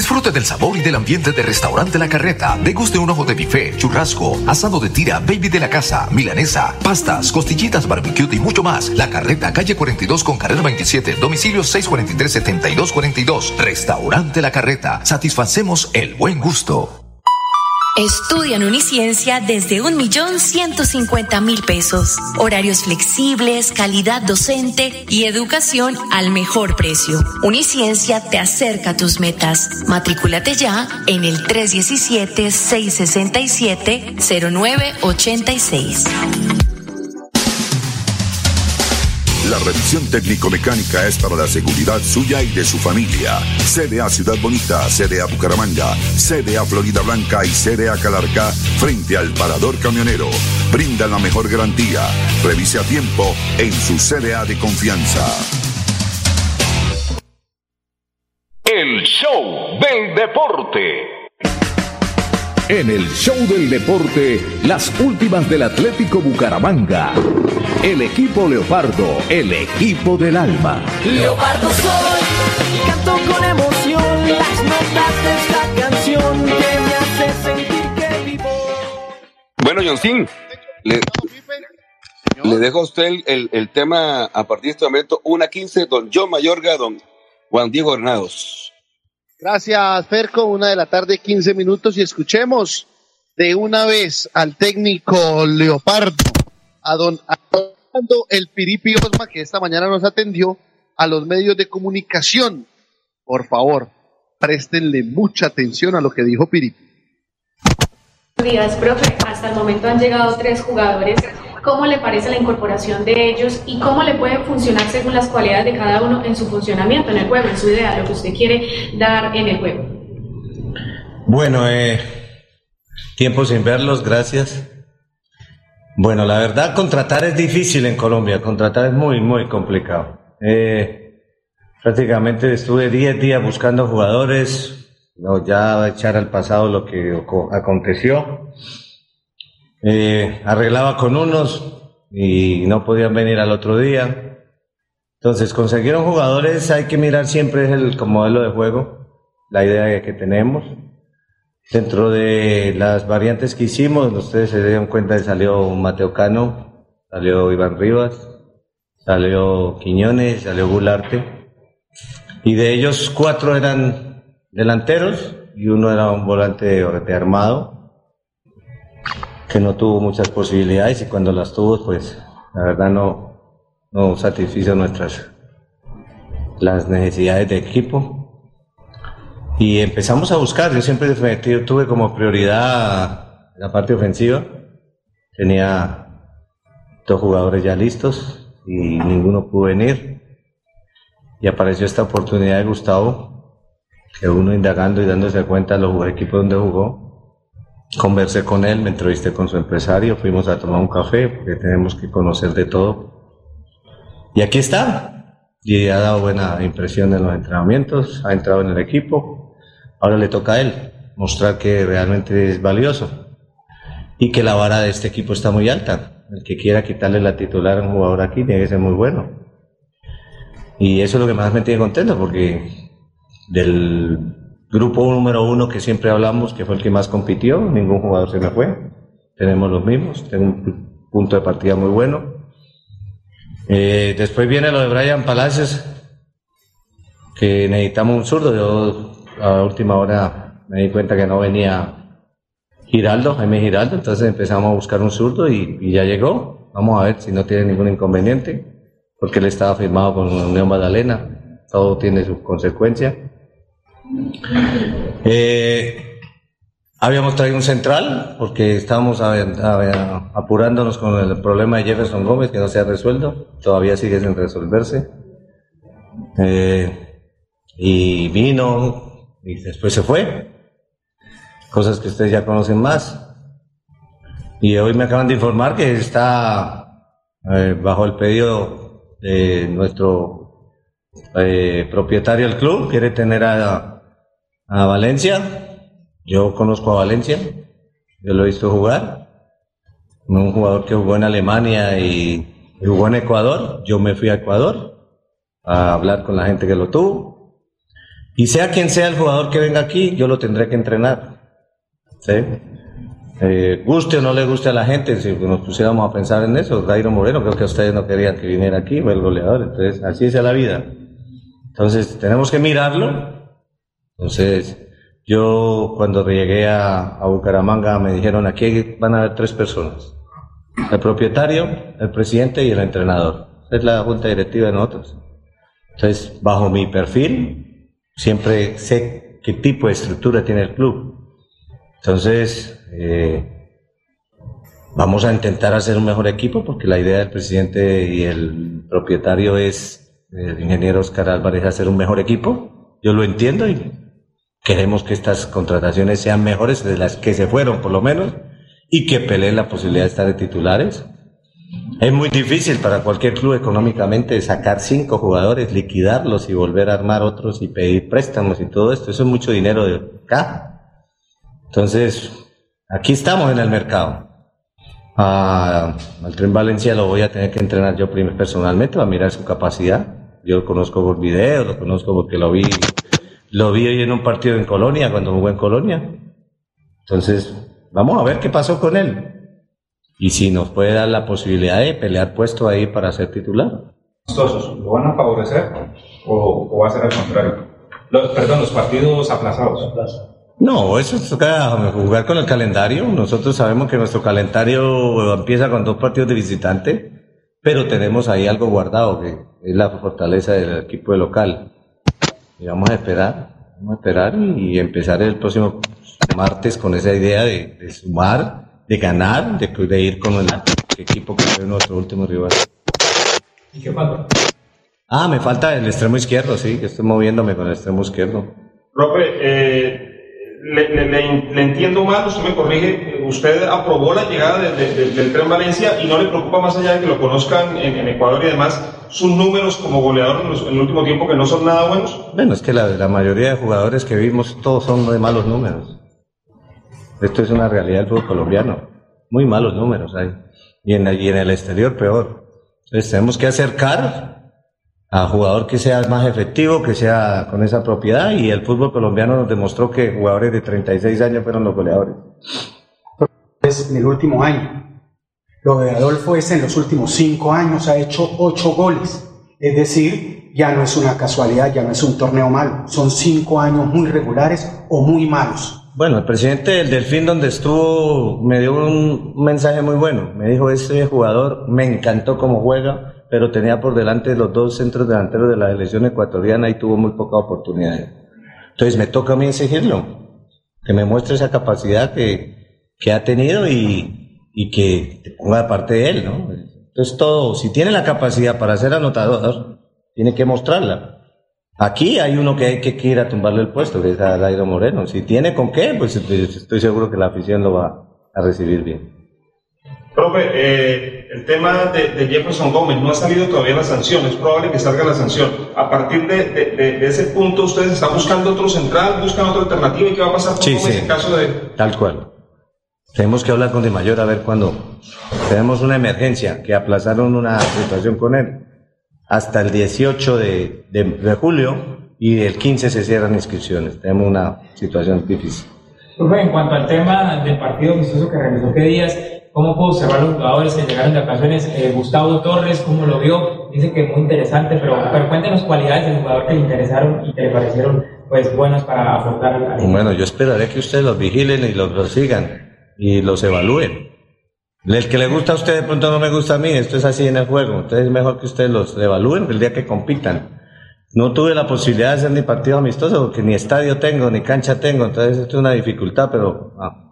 Disfrute del sabor y del ambiente de Restaurante La Carreta. Deguste un ojo de bife, churrasco, asado de tira, baby de la casa, milanesa, pastas, costillitas, barbecue y mucho más. La Carreta, calle 42 con carrera 27, domicilio 643-7242. Restaurante La Carreta. Satisfacemos el buen gusto. Estudia en Uniciencia desde un millón ciento cincuenta mil pesos. Horarios flexibles, calidad docente y educación al mejor precio. Uniciencia te acerca a tus metas. Matrículate ya en el 317-667-0986. La revisión técnico-mecánica es para la seguridad suya y de su familia. CDA Ciudad Bonita, CDA Bucaramanga, CDA Florida Blanca y CDA Calarca frente al parador camionero. Brindan la mejor garantía. Revise a tiempo en su CDA de confianza. El show del deporte. En el show del deporte, las últimas del Atlético Bucaramanga. El equipo Leopardo, el equipo del alma. Leopardo soy, y canto con emoción las notas de esta canción que me hace sentir que vivo. Bueno, John le, le dejo a usted el, el- el tema a partir de este momento, una 15, don John Mayorga, don Juan Diego Hernados. Gracias, Ferco. Una de la tarde, 15 minutos, y escuchemos de una vez al técnico Leopardo, a don Armando El Piripi Osma, que esta mañana nos atendió a los medios de comunicación. Por favor, préstenle mucha atención a lo que dijo Piripi. Buenos días, profe. Hasta el momento han llegado tres jugadores. ¿Cómo le parece la incorporación de ellos y cómo le puede funcionar según las cualidades de cada uno en su funcionamiento, en el juego, en su idea, lo que usted quiere dar en el juego? Bueno, eh, tiempo sin verlos, gracias. Bueno, la verdad, contratar es difícil en Colombia, contratar es muy, muy complicado. Eh, prácticamente estuve 10 días buscando jugadores, no, ya echar al pasado lo que aconteció. Eh, arreglaba con unos y no podían venir al otro día. Entonces, consiguieron jugadores, hay que mirar siempre el modelo de juego, la idea que tenemos. Dentro de las variantes que hicimos, ustedes se dieron cuenta que salió Mateo Cano, salió Iván Rivas, salió Quiñones, salió Gularte. Y de ellos cuatro eran delanteros y uno era un volante de armado que no tuvo muchas posibilidades y cuando las tuvo, pues la verdad no, no satisfizo nuestras las necesidades de equipo. Y empezamos a buscar, yo siempre tuve como prioridad la parte ofensiva. Tenía dos jugadores ya listos y ninguno pudo venir. Y apareció esta oportunidad de Gustavo, que uno indagando y dándose cuenta de los equipos donde jugó, conversé con él, me entrevisté con su empresario, fuimos a tomar un café, porque tenemos que conocer de todo. Y aquí está. Y ha dado buena impresión en los entrenamientos, ha entrado en el equipo. Ahora le toca a él mostrar que realmente es valioso y que la vara de este equipo está muy alta. El que quiera quitarle la titular a un jugador aquí tiene que ser muy bueno. Y eso es lo que más me tiene contento porque del grupo número uno que siempre hablamos, que fue el que más compitió, ningún jugador se me fue. Tenemos los mismos, tengo un punto de partida muy bueno. Eh, después viene lo de Brian Palacios, que necesitamos un zurdo. Yo a última hora me di cuenta que no venía Giraldo, Jaime Giraldo, entonces empezamos a buscar un zurdo y, ya llegó. Vamos a ver si no tiene ningún inconveniente, porque él estaba firmado con Unión Magdalena, todo tiene su consecuencia. Eh, habíamos traído un central porque estábamos apurándonos con el problema de Jefferson Gómez que no se ha resuelto, todavía sigue sin resolverse. Eh, y vino y después se fue. Cosas que ustedes ya conocen más. Y hoy me acaban de informar que está eh, bajo el pedido de nuestro propietario del club, quiere tener a, a Valencia. Yo conozco a Valencia, yo lo he visto jugar. Un jugador que jugó en Alemania y, jugó en Ecuador. Yo me fui a Ecuador a hablar con la gente que lo tuvo. Y sea quien sea el jugador que venga aquí, yo lo tendré que entrenar. ¿sí? Eh, guste o no le guste a la gente, si nos pusiéramos a pensar en eso, Dairo Moreno, creo que ustedes no querían que viniera aquí, fue el goleador, entonces así es la vida. Entonces tenemos que mirarlo. Entonces yo cuando llegué a, a Bucaramanga me dijeron aquí van a haber tres personas, el propietario, el presidente y el entrenador. Es la junta directiva de nosotros. Entonces bajo mi perfil siempre sé qué tipo de estructura tiene el club. Entonces, eh, Vamos a intentar hacer un mejor equipo porque la idea del presidente y el propietario es, el ingeniero Oscar Álvarez, hacer un mejor equipo. Yo lo entiendo y queremos que estas contrataciones sean mejores de las que se fueron, por lo menos, y que peleen la posibilidad de estar de titulares. Es muy difícil para cualquier club económicamente sacar cinco jugadores, liquidarlos y volver a armar otros y pedir préstamos y todo esto. Eso es mucho dinero de acá. Entonces, aquí estamos en el mercado. Ah, Tren Valencia lo voy a tener que entrenar yo primero personalmente para mirar su capacidad. Yo lo conozco por video, lo conozco porque lo vi, lo vi hoy en un partido en Colonia, cuando jugó en Colonia. Entonces, vamos a ver qué pasó con él. Y si nos puede dar la posibilidad de pelear puesto ahí para ser titular. ¿Lo van a favorecer o, o va a ser al contrario? Los, perdón, los partidos aplazados. No, eso es toca jugar con el calendario. Nosotros sabemos que nuestro calendario empieza con dos partidos de visitante, pero tenemos ahí algo guardado, que es la fortaleza del equipo de local. Y vamos a esperar, vamos a esperar y, empezar el próximo martes con esa idea de, de sumar, de ganar, de, de, ir con el equipo que fue nuestro último rival. ¿Y qué falta? Ah, me falta el extremo izquierdo, sí, estoy moviéndome con el extremo izquierdo. Profe, eh, le, le, le, entiendo mal, usted me corrige, usted aprobó la llegada de, de, del Tren Valencia y no le preocupa más allá de que lo conozcan en, en Ecuador y demás, sus números como goleador en, los, en, el último tiempo que no son nada buenos. Bueno, es que la, la mayoría de jugadores que vimos todos son de malos números. Esto es una realidad del fútbol colombiano. Muy malos números hay. Y en, y en el exterior peor. Entonces tenemos que acercar a jugador que sea más efectivo, que sea con esa propiedad y el fútbol colombiano nos demostró que jugadores de 36 años fueron los goleadores. Es en el último año. Lo de Adolfo es en los últimos cinco años, ha hecho ocho goles. Es decir, ya no es una casualidad, ya no es un torneo malo. Son cinco años muy regulares o muy malos. Bueno, el presidente del Delfín donde estuvo me dio un mensaje muy bueno. Me dijo, ese jugador me encantó cómo juega, pero tenía por delante los dos centros delanteros de la selección ecuatoriana y tuvo muy poca oportunidad. Entonces me toca a mí exigirlo, que me muestre esa capacidad que, que ha tenido y, y que ponga parte de él, ¿no? Entonces todo, si tiene la capacidad para ser anotador, tiene que mostrarla. Aquí hay uno que hay que ir a tumbarle el puesto, que es Dairo Moreno. Si tiene con qué, pues estoy seguro que la afición lo va a recibir bien. Profe, eh, el tema de, de, Jefferson Gómez, no ha salido todavía la sanción, es probable que salga la sanción. A partir de, de, de ese punto, ¿ustedes están buscando otro central, buscan otra alternativa y qué va a pasar con sí, Gómez sí. en caso de...? Tal cual. Tenemos que hablar con Di Mayor a ver cuándo. Tenemos una emergencia, que aplazaron una situación con él hasta el 18 de, de julio y el 15 se cierran inscripciones. Tenemos una situación difícil. Profe, en cuanto al tema del partido amistoso que realizó, ¿qué días? ¿Cómo pudo observar los jugadores que llegaron de ocasiones? Eh, Gustavo Torres, ¿cómo lo vio? Dice que muy interesante, pero, pero cuéntenos cualidades del jugador que le interesaron y que le parecieron pues buenas para afrontar al equipo. Bueno, yo esperaré que ustedes los vigilen y los, los sigan y los evalúen. El que le gusta a usted de pronto no me gusta a mí, esto es así en el juego. Entonces es mejor que ustedes los evalúen el día que compitan. No tuve la posibilidad de hacer ni partido amistoso porque ni estadio tengo, ni cancha tengo, entonces esto es una dificultad, pero ah,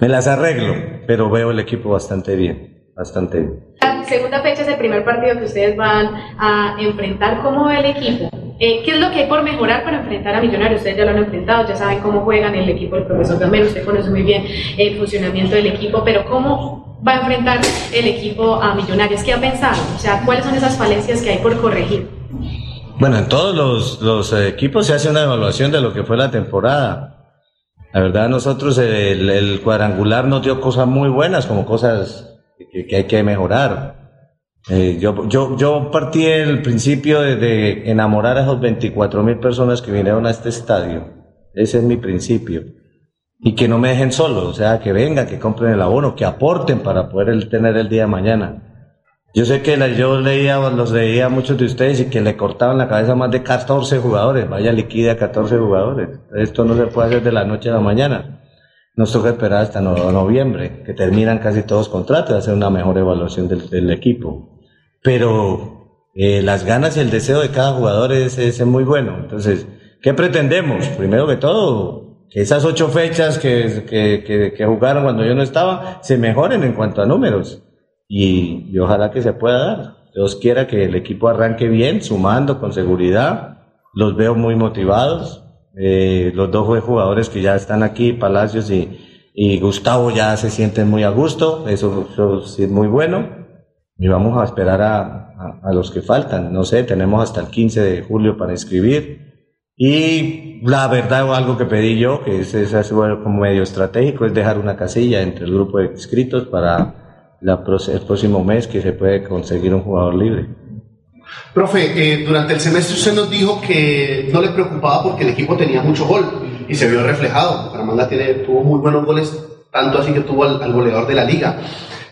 me las arreglo, pero veo el equipo bastante bien, bastante bien. La segunda fecha es el primer partido que ustedes van a enfrentar. ¿Cómo ve el equipo? Eh, ¿Qué es lo que hay por mejorar para enfrentar a Millonarios? Ustedes ya lo han enfrentado, ya saben cómo juegan el equipo del profesor Gamero, usted conoce muy bien el funcionamiento del equipo, pero ¿cómo va a enfrentar el equipo a Millonarios? ¿Qué ha pensado? O sea, ¿cuáles son esas falencias que hay por corregir? Bueno, en todos los, los equipos se hace una evaluación de lo que fue la temporada. La verdad, nosotros el, cuadrangular nos dio cosas muy buenas, como cosas que, hay que mejorar. Eh, yo, yo, yo partí el principio de, enamorar a esos 24 mil personas que vinieron a este estadio. Ese es mi principio. Y que no me dejen solo, o sea, que vengan, que compren el abono, que aporten para poder tener el día de mañana. Yo sé que yo leía, los leía a muchos de ustedes y que le cortaban la cabeza a más de 14 jugadores. Vaya liquida 14 jugadores. Esto no se puede hacer de la noche a la mañana. Nos toca esperar hasta no, noviembre, que terminan casi todos contratos, hacer una mejor evaluación del, equipo. Pero eh, las ganas y el deseo de cada jugador es, muy bueno. Entonces, ¿qué pretendemos? Primero que todo, que esas ocho fechas que, que jugaron cuando yo no estaba se mejoren en cuanto a números. Y, y ojalá que se pueda dar. Dios quiera que el equipo arranque bien, sumando con seguridad. Los veo muy motivados. Eh, los dos jugadores que ya están aquí, Palacios y, y Gustavo, ya se sienten muy a gusto. Eso, eso sí es muy bueno. Y vamos a esperar a, a, a los que faltan. No sé, tenemos hasta el 15 de julio para inscribir. Y la verdad, algo que pedí yo, que es, es bueno, como medio estratégico, es dejar una casilla entre el grupo de inscritos para la, el próximo mes que se puede conseguir un jugador libre. Profe, eh, durante el semestre usted nos dijo que no le preocupaba porque el equipo tenía mucho gol y se vio reflejado. Bucaramanga tiene, tuvo muy buenos goles, tanto así que tuvo al, al goleador de la liga.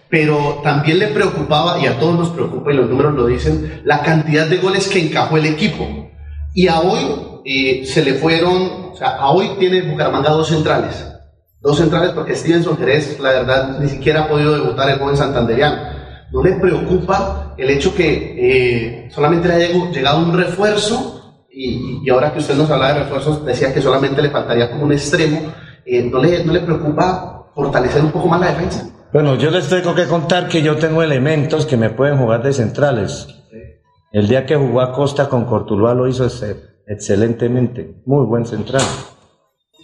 Pero también le preocupaba, y a todos nos preocupa, y los números lo dicen, la cantidad de goles que encajó el equipo. Y a hoy eh, se le fueron, o sea, a hoy tiene Bucaramanga dos centrales. Dos centrales porque Stevenson Jerez, la verdad, ni siquiera ha podido debutar el joven santanderiano. ¿No le preocupa el hecho que eh, solamente le haya llegado- un refuerzo? Y, y ahora que usted nos habla de refuerzos, decía que solamente le faltaría como un extremo. eh, ¿no, le, ¿No le preocupa fortalecer un poco más la defensa? Bueno, yo les tengo que contar que yo tengo elementos que me pueden jugar de centrales. El día que jugó Acosta con Cortuluá lo hizo ex- excelentemente, muy buen central.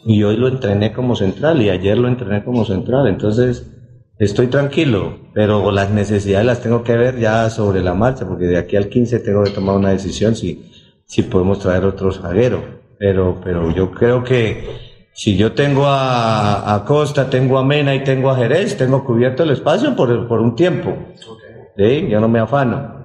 Y hoy lo entrené como central y ayer lo entrené como central. Entonces, estoy tranquilo, pero las necesidades las tengo que ver ya sobre la marcha, porque de aquí al 15 tengo que tomar una decisión si, si podemos traer otro zaguero. Pero, pero yo creo que si yo tengo a, a Costa, tengo a Mena y tengo a Jerez, tengo cubierto el espacio por, por un tiempo. ¿Sí? Yo no me afano.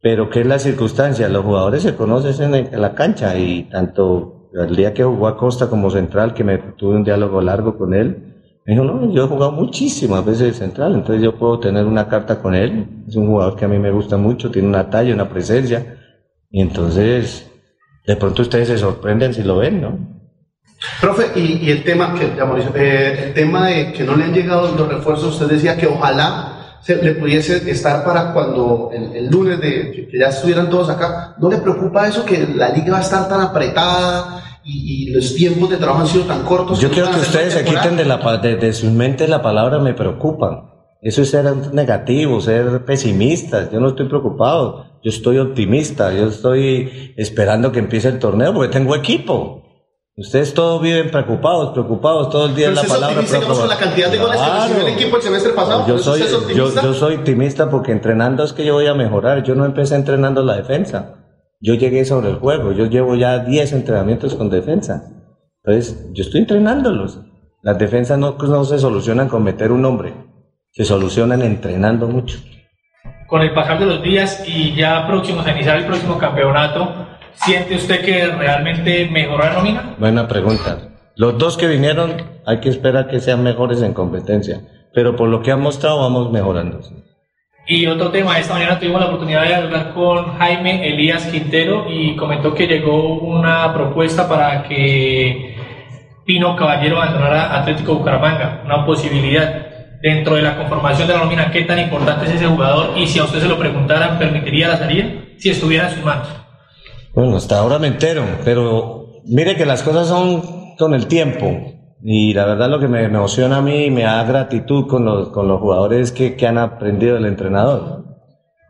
Pero ¿qué es la circunstancia? Los jugadores se conocen en, en la cancha y tanto el día que jugó a Costa como central, que me tuve un diálogo largo con él, me dijo, no, yo he jugado muchísimas veces de central, entonces yo puedo tener una carta con él. Es un jugador que a mí me gusta mucho, tiene una talla, una presencia. Y entonces, de pronto ustedes se sorprenden si lo ven, ¿no? Profe, y, el tema que ya eh, el tema de que no le han llegado los refuerzos, usted decía que ojalá se le pudiese estar para cuando el, lunes de que ya estuvieran todos acá. ¿No le preocupa eso que la liga va a estar tan apretada y, y los tiempos de trabajo han sido tan cortos? Yo quiero que ustedes se quiten de, la, de, de sus mentes la palabra me preocupan. Eso es ser negativo, ser pesimistas. Yo no estoy preocupado, yo estoy optimista, yo estoy esperando que empiece el torneo porque tengo equipo. Ustedes todos viven preocupados, preocupados, todo el día es la palabra con la cantidad de goles que Claro. recibió el equipo el semestre pasado. Yo ¿por eso soy, yo, yo soy optimista porque entrenando es que yo voy a mejorar. Yo no empecé entrenando la defensa. Yo llegué sobre el juego. Yo llevo ya 10 entrenamientos con defensa. Entonces, yo estoy entrenándolos. Las defensas no, no se solucionan con meter un hombre. Se solucionan entrenando mucho. Con el pasar de los días y ya próximos a iniciar el próximo campeonato, ¿siente usted que realmente mejoró la nómina? Buena pregunta. Los dos que vinieron hay que esperar que sean mejores en competencia. Pero por lo que han mostrado vamos mejorando. Y otro tema, esta mañana tuvimos la oportunidad de hablar con Jaime Elías Quintero y comentó que llegó una propuesta para que Pino Caballero abandonara Atlético Bucaramanga, una posibilidad. Dentro de la conformación de la nómina, ¿qué tan importante es ese jugador? Y si a usted se lo preguntaran, ¿permitiría la salida si estuviera en sus manos? Bueno, hasta ahora me entero, pero mire que las cosas son con el tiempo. Y la verdad lo que me emociona a mí y me da gratitud con los, con los jugadores que, que han aprendido del entrenador.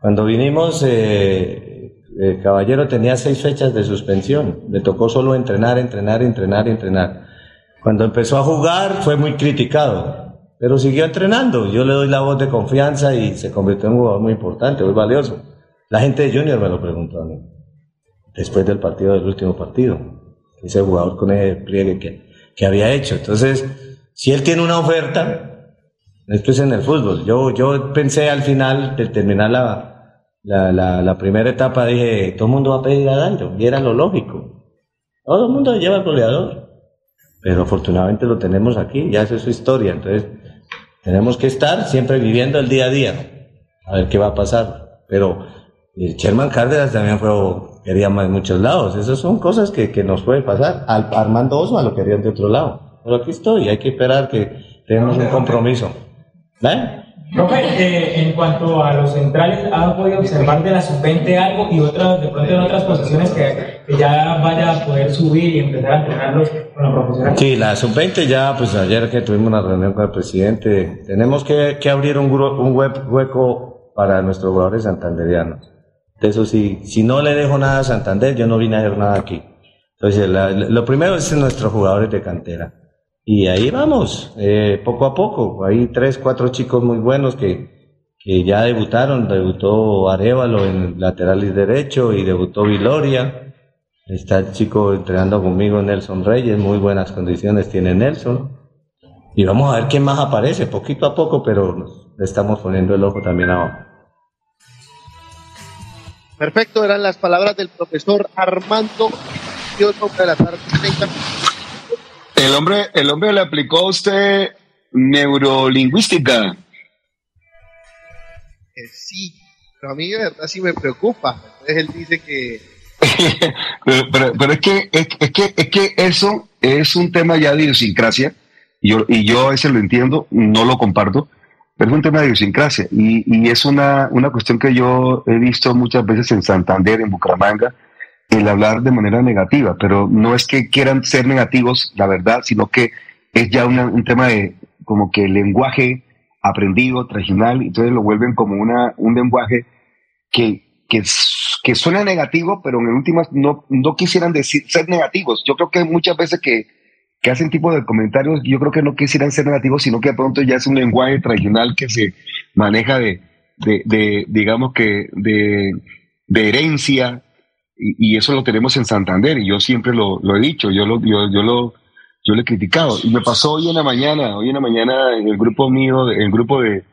Cuando vinimos, eh, eh, Caballero tenía seis fechas de suspensión. Le tocó solo entrenar, entrenar, entrenar, entrenar. Cuando empezó a jugar fue muy criticado, pero siguió entrenando. Yo le doy la voz de confianza y se convirtió en un jugador muy importante, muy valioso. La gente de Junior me lo preguntó a mí, después del partido, del último partido. Ese jugador con ese pliegue que, que había hecho. Entonces, si él tiene una oferta, esto es en el fútbol. Yo, yo pensé al final de terminar la, la, primera etapa, dije, todo el mundo va a pedir a Dairo, y era lo lógico. Todo el mundo lleva al goleador. Pero afortunadamente lo tenemos aquí, ya es su historia. Entonces, tenemos que estar siempre viviendo el día a día, a ver qué va a pasar. Pero el Sherman Cárdenas también fue, quería más en muchos lados. Esas son cosas que, que nos puede pasar. Al, Armando Osma lo querían de otro lado. Pero aquí estoy, hay que esperar que tenemos un compromiso. ¿Ven? Profe, eh, en cuanto a los centrales, ¿ha podido observar de la sub-20 algo y otras, de pronto en otras posiciones que, que ya vaya a poder subir y empezar a entrenarlos con la profesional. Sí, la sub-20 ya, pues ayer que tuvimos una reunión con el presidente, tenemos que, que abrir un, gru- un web, hueco para nuestros jugadores santanderianos. Eso sí, si no le dejo nada a Santander, yo no vine a hacer nada aquí. Entonces, lo primero es nuestros jugadores de cantera. Y ahí vamos, eh, poco a poco. Hay tres, cuatro chicos muy buenos que, que ya debutaron. Debutó Arevalo en lateral derecho y debutó Viloria. Está el chico entrenando conmigo, Nelson Reyes, muy buenas condiciones tiene Nelson. Y vamos a ver quién más aparece, poquito a poco, pero le estamos poniendo el ojo también abajo. Perfecto, eran las palabras del profesor Armando Piozo de la tarde 30. El hombre, el hombre le aplicó a usted neurolingüística. que sí, pero a mí de verdad sí me preocupa. Entonces él dice que (laughs) Pero, pero, pero es, que, es, es que es que eso es un tema ya de idiosincrasia, y yo, y yo a veces lo entiendo, no lo comparto, es un tema de idiosincrasia, y, y es una, una cuestión que yo he visto muchas veces en Santander, en Bucaramanga, el hablar de manera negativa, pero no es que quieran ser negativos, la verdad, sino que es ya una- un tema de como que el lenguaje aprendido, tradicional, entonces lo vuelven como una, un lenguaje que, que, que suena negativo, pero en últimas no, no quisieran decir, ser negativos. Yo creo que muchas veces que, que hacen tipo de comentarios, yo creo que no quisieran ser negativos, sino que de pronto ya es un lenguaje tradicional que se maneja de, de, digamos que, de, herencia, y, eso lo tenemos en Santander, y yo siempre lo, he dicho, yo lo, yo, yo lo, yo lo he criticado. Y me pasó hoy en la mañana, hoy en la mañana en el grupo mío, en el grupo de,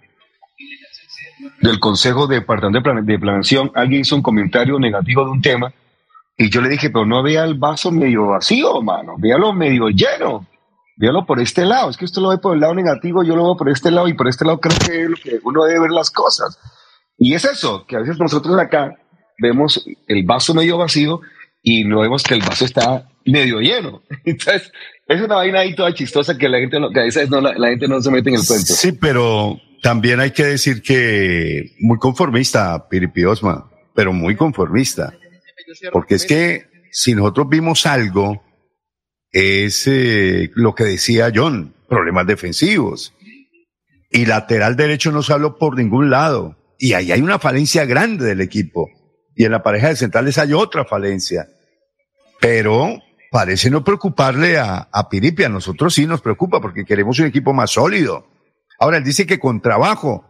del Consejo de, Plan- de Planeación, alguien hizo un comentario negativo de un tema y yo le dije, pero no vea el vaso medio vacío, mano, véalo medio lleno, véalo por este lado, es que usted lo ve por el lado negativo, yo lo veo por este lado y por este lado creo que es lo que uno debe ver las cosas. Y es eso, que a veces nosotros acá vemos el vaso medio vacío y no vemos que el vaso está medio lleno. (laughs) Entonces, es una vaina ahí toda chistosa que la gente no, que a veces no, la, gente no se mete en el cuento. Sí, pero también hay que decir que muy conformista, Piripi Osma, pero muy conformista. Porque es que si nosotros vimos algo, es eh, lo que decía John, problemas defensivos. Y lateral derecho no se habló por ningún lado. Y ahí hay una falencia grande del equipo. Y en la pareja de centrales hay otra falencia. Pero parece no preocuparle a, a Piripi. A nosotros sí nos preocupa porque queremos un equipo más sólido. Ahora él dice que con trabajo.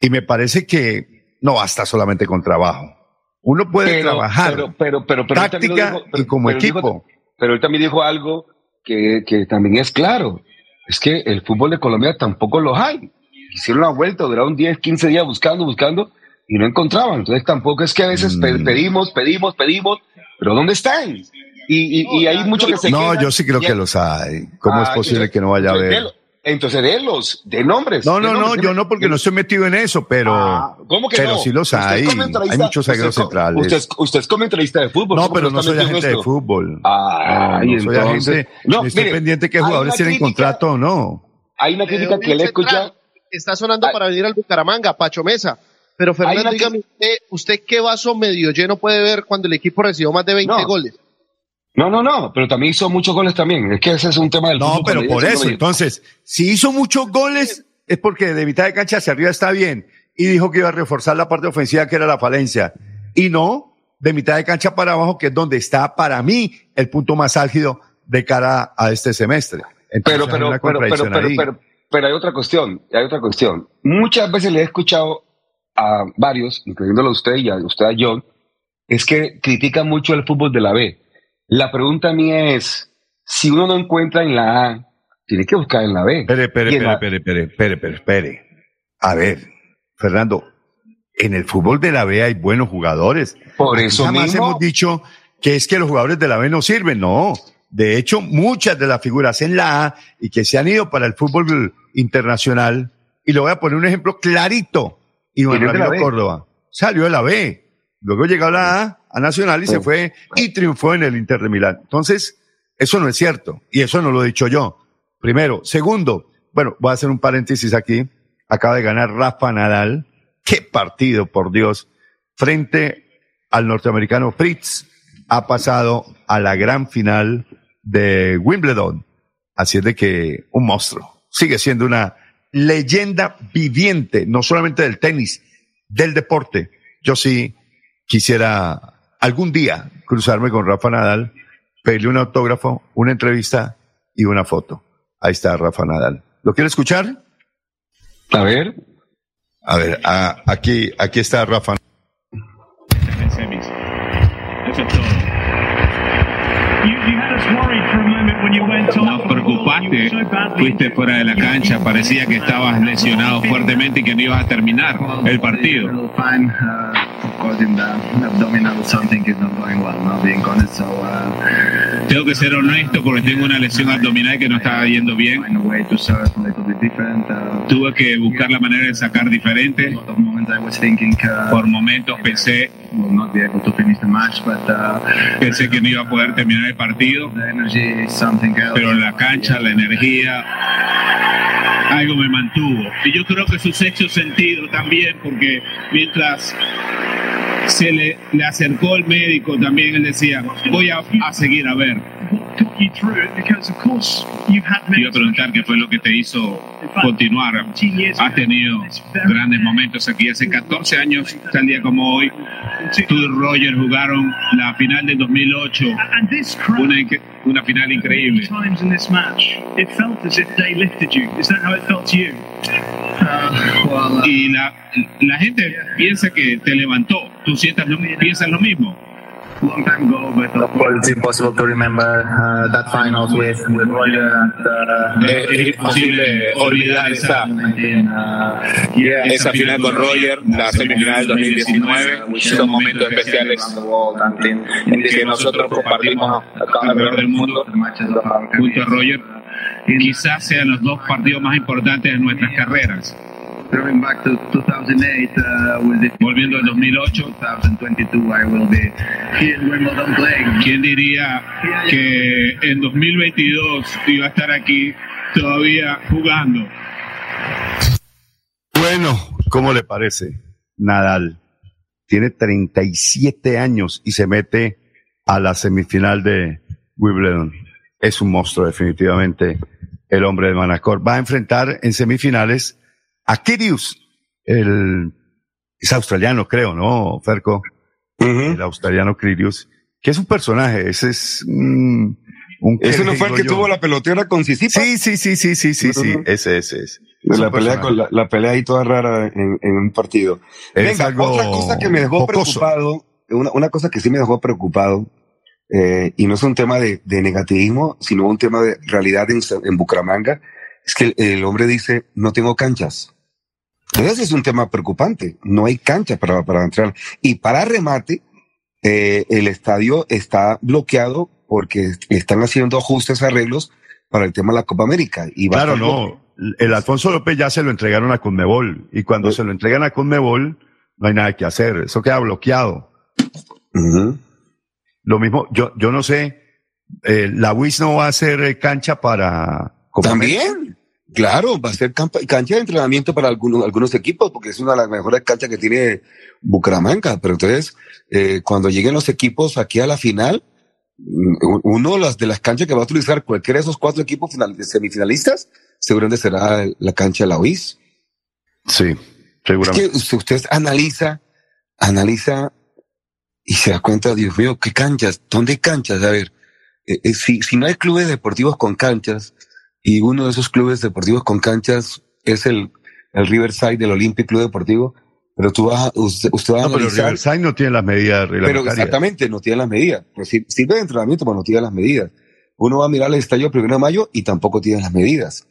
Y me parece que no basta solamente con trabajo. Uno puede Pero- trabajar pero, pero, pero, pero él también lo táctica dijo- pero- y como equipo. dijo- pero él también dijo algo que, que también es claro. Es que el fútbol de Colombia tampoco los hay. Hicieron la vuelta, duraron 10, 15 días buscando, buscando y no encontraban. Entonces tampoco es que a veces Mm. pedimos, pedimos, pedimos, pero ¿dónde están? Y, y, y hay mucho que se no, yo sí creo que los hay. ¿Cómo es Ah, posible que no vaya a entonces, haber? Entonces, de los, de nombres. No, no, no, yo no, porque no estoy metido en eso, pero, Ah, ¿Cómo que pero no? sí los hay. Hay muchos zagueros centrales. Usted es, usted es comentarista de fútbol. no, ¿cómo pero que no soy agente de fútbol. Ah, no, no soy entonces- agente. No, estoy mire, pendiente que hay jugadores una tienen crítica- contrato o no. Hay una crítica que le he escuchado. Está sonando para venir al Bucaramanga, Pacho Mesa. Pero Fernando, dígame usted, ¿usted qué vaso medio lleno puede ver cuando el equipo recibió más de 20 No. goles? No, no, no, pero también hizo muchos goles también. Es que ese es un tema del No, fútbol pero por eso, entonces, si hizo muchos goles, es porque de mitad de cancha hacia arriba está bien. Y dijo que iba a reforzar la parte ofensiva, que era la falencia. Y no, de mitad de cancha para abajo, que es donde está para mí el punto más álgido de cara a este semestre. Entonces, Pero, pero, pero, pero, pero, pero, pero hay otra cuestión, hay otra cuestión. Muchas veces le he escuchado a varios, incluyéndolo a usted y a usted a John, es que critican mucho el fútbol de la B. La pregunta mía es, si uno no encuentra en la A, tiene que buscar en la B. Espere, espere, espere, espere, espere, espere, espere. A ver, Fernando, en el fútbol de la B hay buenos jugadores. Por Aquí eso jamás mismo. hemos dicho que es que los jugadores de la B no sirven, no. De hecho, muchas de las figuras en la A y que se han ido para el fútbol internacional, y le voy a poner un ejemplo clarito, Iván ¿Quién es de la Ramiro? Córdoba, salió de la B, luego llegó a la A, a Nacional y se fue y triunfó en el Inter de Milán. Entonces, eso no es cierto, y eso no lo he dicho yo. Primero. Segundo, bueno, voy a hacer un paréntesis aquí. Acaba de ganar Rafa Nadal. Qué partido, por Dios. Frente al norteamericano Fritz. ha pasado a la gran final de Wimbledon. Así es de que un monstruo. Sigue siendo una leyenda viviente, no solamente del tenis, del deporte. Yo sí quisiera algún día cruzarme con Rafa Nadal, pedirle un autógrafo, una entrevista y una foto. Ahí está Rafa Nadal. ¿Lo quiere escuchar? A ver. A ver, a- aquí, aquí está Rafa. Nos preocupaste, fuiste fuera de la cancha, parecía que estabas lesionado fuertemente y que no ibas a terminar el partido. In the abdominal, something is not going well. Now being honest, so uh, Tengo que ser honesto porque tengo una lesión abdominal que no estaba yendo bien. Uh, Tuve que buscar la manera de sacar diferente. uh, Por momentos pensé, not be able to finish the match, but uh, pensé que no iba a poder terminar el partido, the energy is something else. pero la cancha, la energía, algo me mantuvo. Y yo creo que su sexto sentido también, porque mientras se le, le acercó el médico, también él decía, voy a, a seguir a ver. Iba a preguntar qué fue lo que te hizo continuar. Has tenido grandes momentos aquí. Hace 14 años, tal día como hoy, tú y Roger jugaron la final del 2008. Una, una final increíble. Y la, la gente piensa que te levantó. ¿Tú sientas lo, piensas lo mismo? Long time ago, but of course it's impossible to remember uh, that finals with with Roger and uh, Es, es imposible olvidar esa, yeah, esa final con Roger, la semifinal del 2019. Son momentos especiales que nosotros compartimos alrededor del mundo junto a Roger. Quizás sean los dos partidos más importantes de nuestras carreras. Going back to 2008 uh, with the Volviendo al 2008, 2022, I will be here in Wimbledon playing. ¿quién diría que en 2022 iba a estar aquí todavía jugando? Bueno, ¿cómo le parece? Nadal tiene 37 años y se mete a la semifinal de Wimbledon. Es un monstruo, definitivamente, el hombre de Manacor. Va a enfrentar en semifinales a Kyrgios, el, es australiano, creo, ¿no, Ferco? El australiano Kyrgios, que es un personaje, ese es mm, un... ¿Ese no fue el que yo. tuvo la pelotera con Sisipa? Sí, sí, sí, sí, sí, sí, sí, ese, ese es. De Es la pelea, con la, la pelea ahí toda rara en, en un partido. Es Venga, algo otra cosa que me dejó jocoso. preocupado, una, una cosa que sí me dejó preocupado, eh, y no es un tema de, de negativismo, sino un tema de realidad en, en Bucaramanga, es que el, hombre dice, no tengo canchas. Ese es un tema preocupante, no hay cancha para, para entrar. Y para remate, eh, el estadio está bloqueado porque están haciendo ajustes, arreglos para el tema de la Copa América. Y va Claro, no. El Alfonso López ya se lo entregaron a Conmebol y cuando se lo entregan a Conmebol no hay nada que hacer. Eso queda bloqueado. Lo mismo, yo, yo no sé, eh, la WIS no va a hacer eh, cancha para Copa También, claro, va a ser cancha de entrenamiento para algunos, algunos equipos, porque es una de las mejores canchas que tiene Bucaramanga. Pero entonces, eh, cuando lleguen los equipos aquí a la final, uno de las, de las canchas que va a utilizar cualquiera de esos cuatro equipos final- semifinalistas, seguramente será la cancha de la UIS. Sí, seguramente. Es que usted, usted analiza, analiza y se da cuenta, Dios mío, ¿qué canchas? ¿Dónde hay canchas? A ver, eh, eh, si, si no hay clubes deportivos con canchas, y uno de esos clubes deportivos con canchas es el, el Riverside del Olympic Club Deportivo, pero tú vas, a- usted, usted va a No, pero analizar. Riverside no tiene las medidas Pero exactamente, no tiene las medidas. Pues sí, sirve de entrenamiento, pero no tiene las medidas. Uno va a mirar el estadio primero de mayo y tampoco tiene las medidas.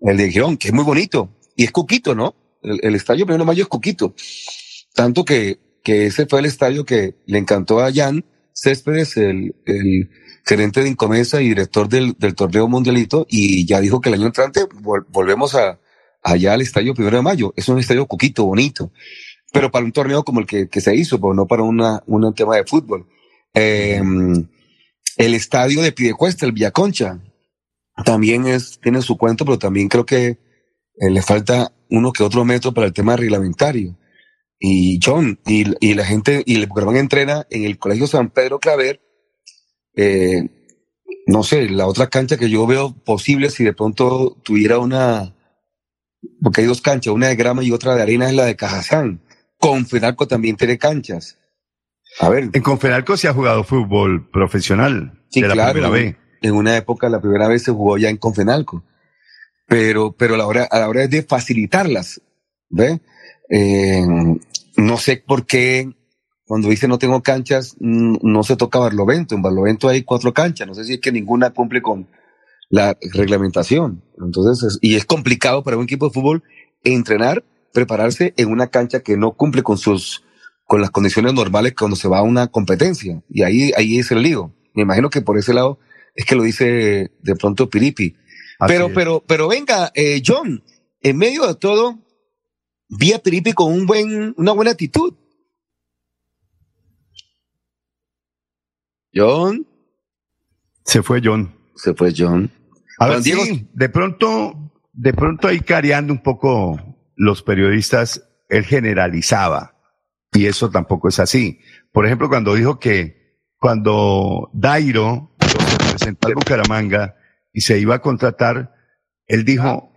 El de Girón, que es muy bonito. Y es Coquito, ¿no? El, el estadio primero de mayo es Coquito. Tanto que, que ese fue el estadio que le encantó a Jan Céspedes, el, el gerente de Incomesa y director del, del torneo mundialito, y ya dijo que el año entrante vol- volvemos a, allá al estadio primero de mayo. Es un estadio Coquito, bonito pero para un torneo como el que, que se hizo, pero no para una, un tema de fútbol. Eh, el estadio de Piedecuesta, el Villaconcha, también es, tiene su cuento, pero también creo que eh, le falta uno que otro metro para el tema reglamentario. Y John, y, y la gente, y el Bucaramanga entrena en el Colegio San Pedro Claver, eh, no sé, la otra cancha que yo veo posible si de pronto tuviera una, porque hay dos canchas, una de grama y otra de arena es la de Cajazán. Confenalco también tiene canchas. A ver. En Confenalco se ha jugado fútbol profesional. Sí, de la claro. primera vez. En una época, la primera vez se jugó ya en Confenalco. Pero, pero a la hora, a la hora de facilitarlas, ¿ve? Eh, no sé por qué cuando dice no tengo canchas, no se toca Barlovento. En Barlovento hay cuatro canchas. No sé si es que ninguna cumple con la reglamentación. Entonces, es- y es complicado para un equipo de fútbol entrenar, prepararse en una cancha que no cumple con sus, con las condiciones normales cuando se va a una competencia. Y ahí, ahí es el lío. Me imagino que por ese lado es que lo dice de pronto Piripi. Pero, es. pero, pero venga, eh, John, en medio de todo, vi a Piripi con un buen, una buena actitud. John. Se fue John. Se fue John. A ver, Diego- sí, de pronto, de pronto ahí careando un poco los periodistas, él generalizaba. Y eso tampoco es así. Por ejemplo, cuando dijo que cuando Dairo se presentó al Bucaramanga y se iba a contratar, él dijo,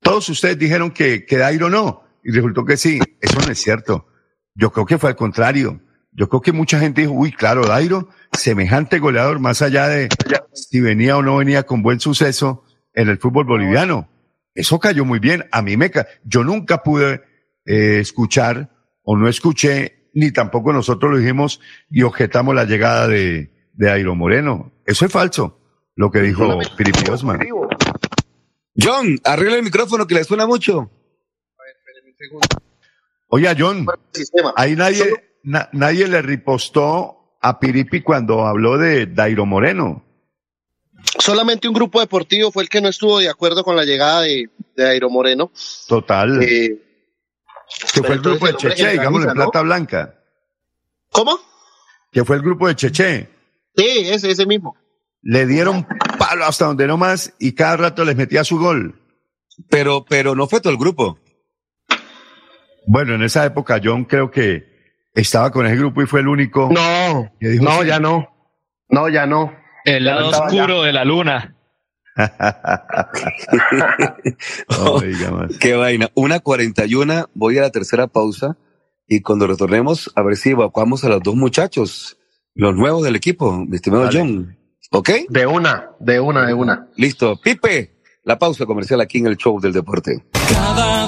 todos ustedes dijeron que, que Dairo no. Y resultó que sí. Eso no es cierto. Yo creo que fue al contrario. Yo creo que mucha gente dijo, uy, claro, Dairo, semejante goleador, más allá de si venía o no venía con buen suceso en el fútbol boliviano. Eso cayó muy bien. A mí me ca yo nunca pude eh, escuchar o no escuché, ni tampoco nosotros lo dijimos y objetamos la llegada de, de Dairo Moreno. Eso es falso, lo que dijo Piripi Osman. John, arregla el micrófono que le suena mucho. Oye, John, ahí nadie, na- nadie le ripostó a Piripi cuando habló de Dairo Moreno. Solamente un grupo deportivo fue el que no estuvo de acuerdo con la llegada de, de Airo Moreno. Total. Eh, que fue el grupo de Cheche, digamos, en. Plata Blanca. ¿Cómo? Que fue el grupo de Cheche. Sí, ese, ese mismo. Le dieron palo hasta donde no más y cada rato les metía su gol. Pero, pero no fue todo el grupo. Bueno, en esa época John creo que estaba con ese grupo y fue el único. No, que dijo no, sí. ya no. No, ya no. El lado no oscuro de la luna. (laughs) Qué vaina. Una cuarenta y una, voy a la tercera pausa y cuando retornemos a ver si evacuamos a los dos muchachos, los nuevos del equipo, mi estimado. John. ¿Ok? De una, de una, de una. Listo. Pipe, la pausa comercial aquí en el show del deporte. Cada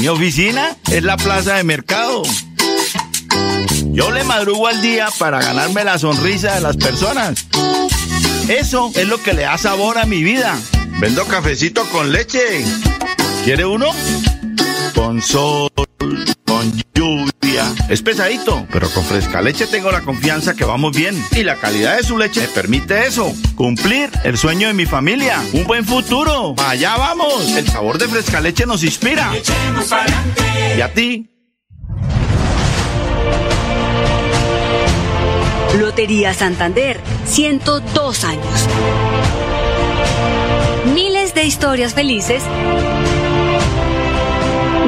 Mi oficina es la plaza de mercado. Yo le madrugo al día para ganarme la sonrisa de las personas. Eso es lo que le da sabor a mi vida. Vendo cafecito con leche. ¿Quiere uno? Con sol. Es pesadito, pero con fresca leche tengo la confianza que vamos bien. Y la calidad de su leche me permite eso. Cumplir el sueño de mi familia. Un buen futuro. Allá vamos. El sabor de fresca leche nos inspira. ¿Y a ti? Lotería Santander, 102 años. Miles de historias felices.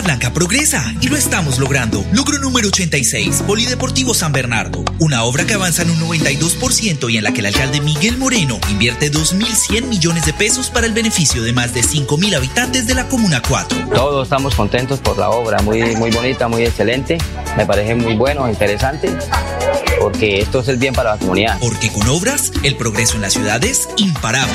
Florida Blanca progresa y lo estamos logrando. Logro número 86, Polideportivo San Bernardo. Una obra que avanza en un 92% y en la que el alcalde Miguel Moreno invierte 2.100 millones de pesos para el beneficio de más de 5.000 habitantes de la Comuna 4. Todos estamos contentos por la obra, muy, muy bonita, muy excelente. Me parece muy bueno, interesante, porque esto es el bien para la comunidad. Porque con obras, el progreso en la ciudad es imparable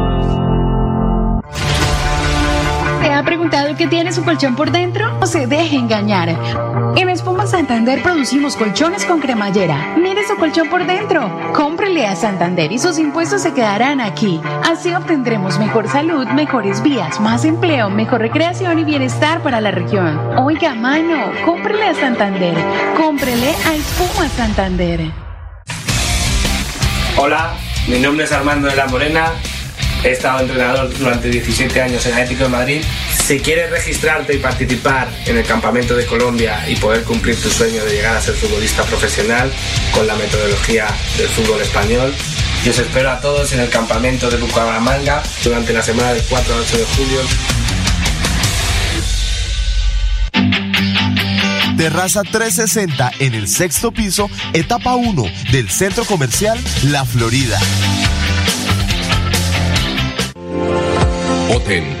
Ha preguntado qué tiene su colchón por dentro? No se deje engañar. En Espuma Santander producimos colchones con cremallera. Mire su colchón por dentro. Cómprele a Santander y sus impuestos se quedarán aquí. Así obtendremos mejor salud, mejores vías, más empleo, mejor recreación y bienestar para la región. Oiga, mano, cómprele a Santander. Cómprele a Espuma Santander. Hola, mi nombre es Armando de la Morena He estado entrenador durante 17 años en Atlético de Madrid. Si quieres registrarte y participar en el campamento de Colombia y poder cumplir tu sueño de llegar a ser futbolista profesional con la metodología del fútbol español, yo os espero a todos en el campamento de Bucaramanga durante la semana del 4 al 8 de julio. Terraza 360 en el sexto piso, etapa 1 del centro comercial La Florida. Hotel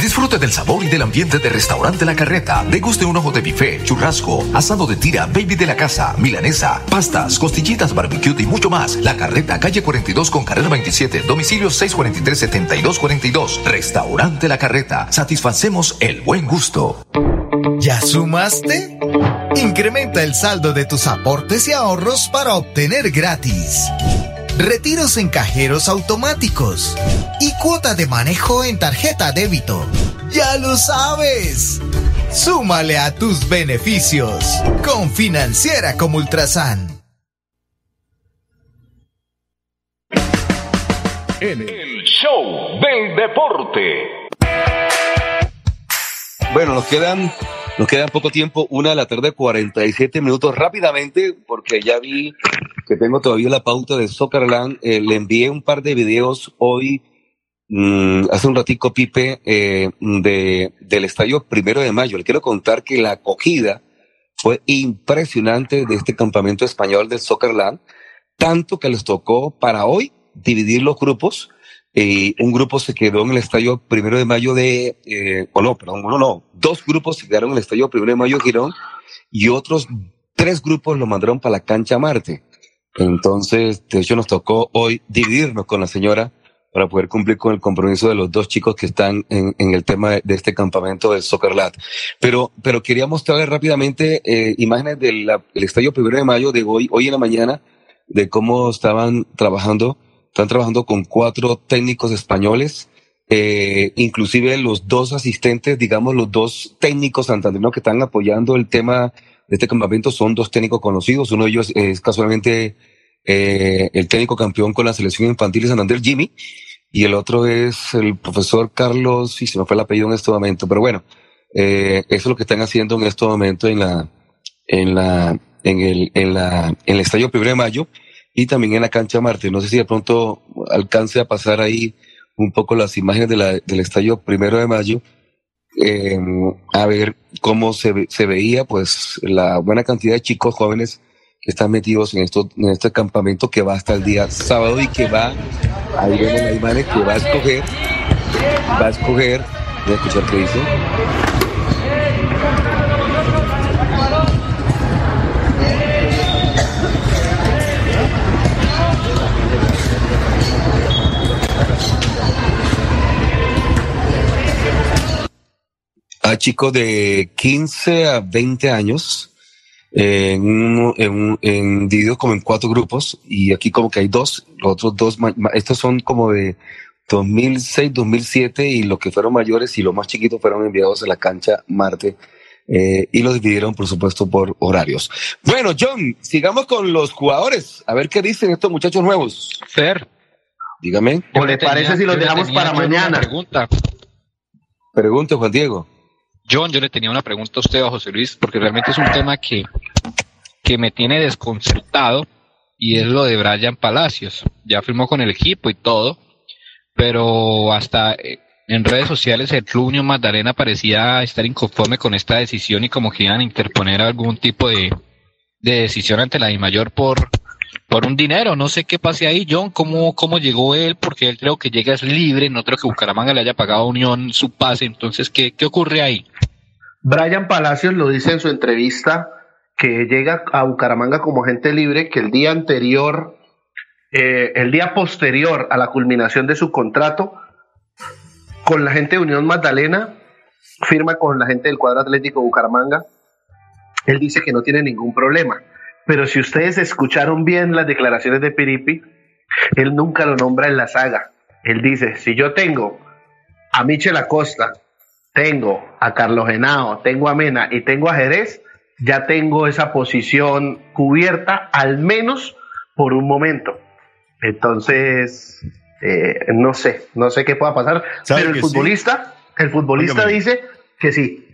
Disfrute del sabor y del ambiente de Restaurante La Carreta. Deguste un ojo de bife, churrasco, asado de tira, baby de la casa, milanesa, pastas, costillitas, barbecue y mucho más. La Carreta, calle 42 con carrera 27, domicilio 643-7242. Restaurante La Carreta. Satisfacemos el buen gusto. ¿Ya sumaste? Incrementa el saldo de tus aportes y ahorros para obtener gratis retiros en cajeros automáticos y cuota de manejo en tarjeta débito. Ya lo sabes. Súmale a tus beneficios con Financiera como Ultrasan. En el show del deporte. Bueno, nos quedan, nos queda poco tiempo, una de la tarde, 47 minutos rápidamente, porque ya vi que tengo todavía la pauta de Soccerland. Eh, le envié un par de videos hoy, mm, hace un ratico, Pipe, eh, de, del estadio primero de mayo. Le quiero contar que la acogida fue impresionante de este campamento español del Soccerland, tanto que les tocó para hoy dividir los grupos. Un grupo se quedó en el estadio primero de mayo de, eh, o no, perdón, uno no, dos grupos se quedaron en el estadio primero de mayo de Girón y otros tres grupos lo mandaron para la cancha Marte. Entonces, de hecho, nos tocó hoy dividirnos con la señora para poder cumplir con el compromiso de los dos chicos que están en, el tema de, este campamento del Soccerlat. Pero, pero quería mostrarles rápidamente eh, imágenes del estadio primero de mayo de hoy, hoy en la mañana, de cómo estaban trabajando. Están trabajando con cuatro técnicos españoles, eh, inclusive los dos asistentes, digamos, los dos técnicos santanderinos que están apoyando el tema de este campamento son dos técnicos conocidos. Uno de ellos es casualmente eh, el técnico campeón con la selección infantil de Santander, Jimmy, y el otro es el profesor Carlos, y se me fue el apellido en este momento, pero bueno, eh, eso es lo que están haciendo en este momento en la, en la, en el, en la, en el estadio primero de mayo y también en la cancha Marte. No sé si de pronto alcance a pasar ahí un poco las imágenes de la, del estadio primero de mayo eh, a ver cómo se, se veía pues la buena cantidad de chicos jóvenes que están metidos en esto, en este campamento que va hasta el día sábado y que va, ahí vemos la imagen que va a escoger, va a escoger, voy a escuchar qué dice. A chicos de 15 a 20 años en, en, en, divididos como en cuatro grupos y aquí como que hay dos, los otros dos, estos son como de 2006, 2007 y los que fueron mayores y los más chiquitos fueron enviados a la cancha Marte eh, y los dividieron por supuesto por horarios. Bueno, John, sigamos con los jugadores, a ver qué dicen estos muchachos nuevos. Fer. Dígame. ¿O le parece si los dejamos para mañana? Pregunta. Pregunte, Juan Diego. John, yo le tenía una pregunta a usted, a José Luis, porque realmente es un tema que, que me tiene desconcertado y es lo de Brian Palacios. Ya firmó con el equipo y todo, pero hasta eh, en redes sociales el Club Unión Magdalena parecía estar inconforme con esta decisión y como que iban a interponer algún tipo de, de decisión ante la mayor por, por un dinero. No sé qué pase ahí, John, cómo, cómo llegó él, porque él creo que llega es libre, no creo que Bucaramanga le haya pagado a Unión su pase. Entonces, ¿qué, qué ocurre ahí? Brian Palacios lo dice en su entrevista que llega a Bucaramanga como agente libre, que el día anterior, eh, el día posterior a la culminación de su contrato, con la gente de Unión Magdalena, firma con la gente del cuadro atlético Bucaramanga. Él dice que no tiene ningún problema. Pero si ustedes escucharon bien las declaraciones de Piripi, él nunca lo nombra en la saga. Él dice, si yo tengo a Michel Acosta, tengo a Carlos Genao, tengo a Mena y tengo a Jerez, ya tengo esa posición cubierta, al menos por un momento. Entonces, eh, no sé, no sé qué pueda pasar, pero el futbolista, el futbolista Óigame. dice que sí.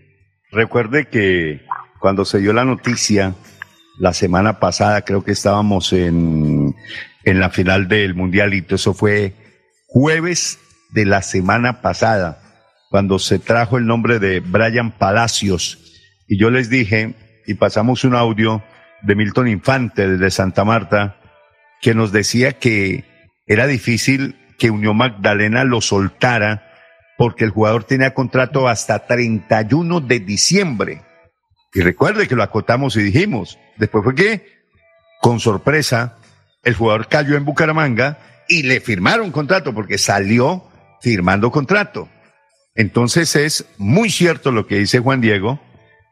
Recuerde que cuando se dio la noticia la semana pasada, creo que estábamos en, en la final del Mundialito, eso fue jueves de la semana pasada, cuando se trajo el nombre de Brian Palacios. Y yo les dije, y pasamos un audio de Milton Infante desde Santa Marta, que nos decía que era difícil que Unión Magdalena lo soltara porque el jugador tenía contrato hasta 31 de diciembre. Y recuerde que lo acotamos y dijimos, después fue que, con sorpresa, el jugador cayó en Bucaramanga y le firmaron contrato porque salió firmando contrato. Entonces es muy cierto lo que dice Juan Diego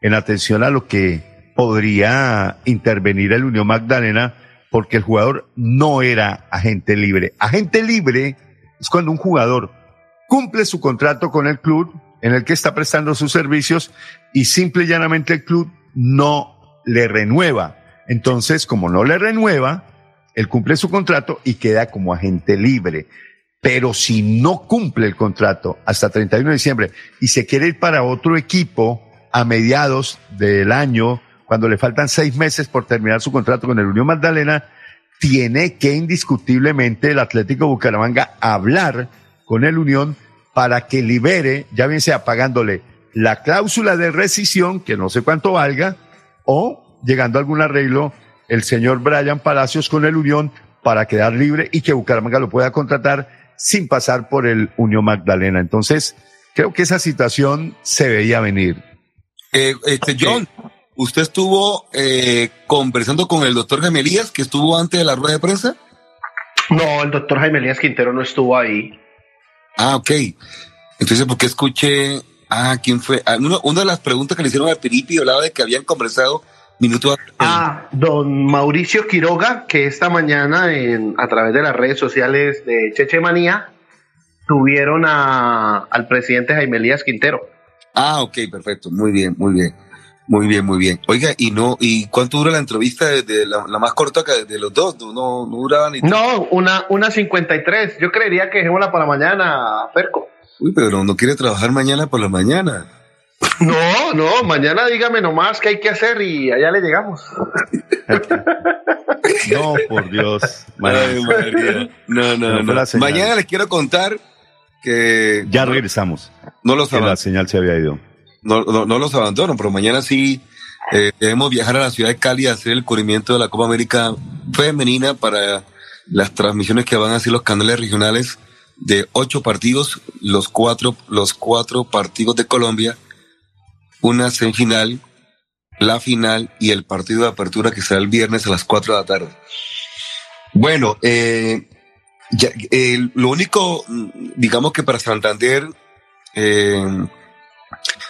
en atención a lo que podría intervenir el Unión Magdalena porque el jugador no era agente libre. Agente libre es cuando un jugador cumple su contrato con el club en el que está prestando sus servicios y simple y llanamente el club no le renueva. Entonces, como no le renueva, él cumple su contrato y queda como agente libre. Pero si no cumple el contrato hasta 31 de diciembre y se quiere ir para otro equipo a mediados del año, cuando le faltan seis meses por terminar su contrato con el Unión Magdalena, tiene que indiscutiblemente el Atlético Bucaramanga hablar con el Unión para que libere, ya bien sea pagándole la cláusula de rescisión, que no sé cuánto valga, o llegando a algún arreglo el señor Brian Palacios con el Unión para quedar libre y que Bucaramanga lo pueda contratar sin pasar por el Unión Magdalena. Entonces, creo que esa situación se veía venir. Eh, este, John, ¿usted estuvo eh, conversando con el doctor Gemelías que estuvo antes de la rueda de prensa? No, el doctor Jaime Elías Quintero no estuvo ahí. Ah, ok. Entonces, ¿por qué escuché? Ah, ¿quién fue? Ah, uno- una de las preguntas que le hicieron a Piripi hablaba de que habían conversado minutos antes. Ah, don Mauricio Quiroga, que esta mañana en, a través de las redes sociales de Cheche Manía tuvieron a, al presidente Jaime Elías Quintero. Ah, ok, perfecto. Muy bien, muy bien. Muy bien, muy bien. Oiga, ¿y no y cuánto dura la entrevista de, de la, la más corta que de los dos? No, no, duraba ni... No, una, una 53. Yo creería que dejémosla para mañana, Perco. Uy, pero no, no quiere trabajar mañana por la mañana. No, no, mañana dígame nomás qué hay que hacer y allá le llegamos. (laughs) No, por Dios. Ay, María. No, no, No. Mañana les quiero contar que Ya regresamos. no los, Que la señal se había ido. no, no- no los abandono, pero mañana sí eh, debemos viajar a la ciudad de Cali a hacer el cubrimiento de la Copa América femenina para las transmisiones que van a hacer los canales regionales de ocho partidos, los cuatro, los cuatro partidos de Colombia, una semifinal, la final y el partido de apertura que será el viernes a las cuatro de la tarde. Bueno, eh, ya- eh, lo único, digamos que para Santander eh,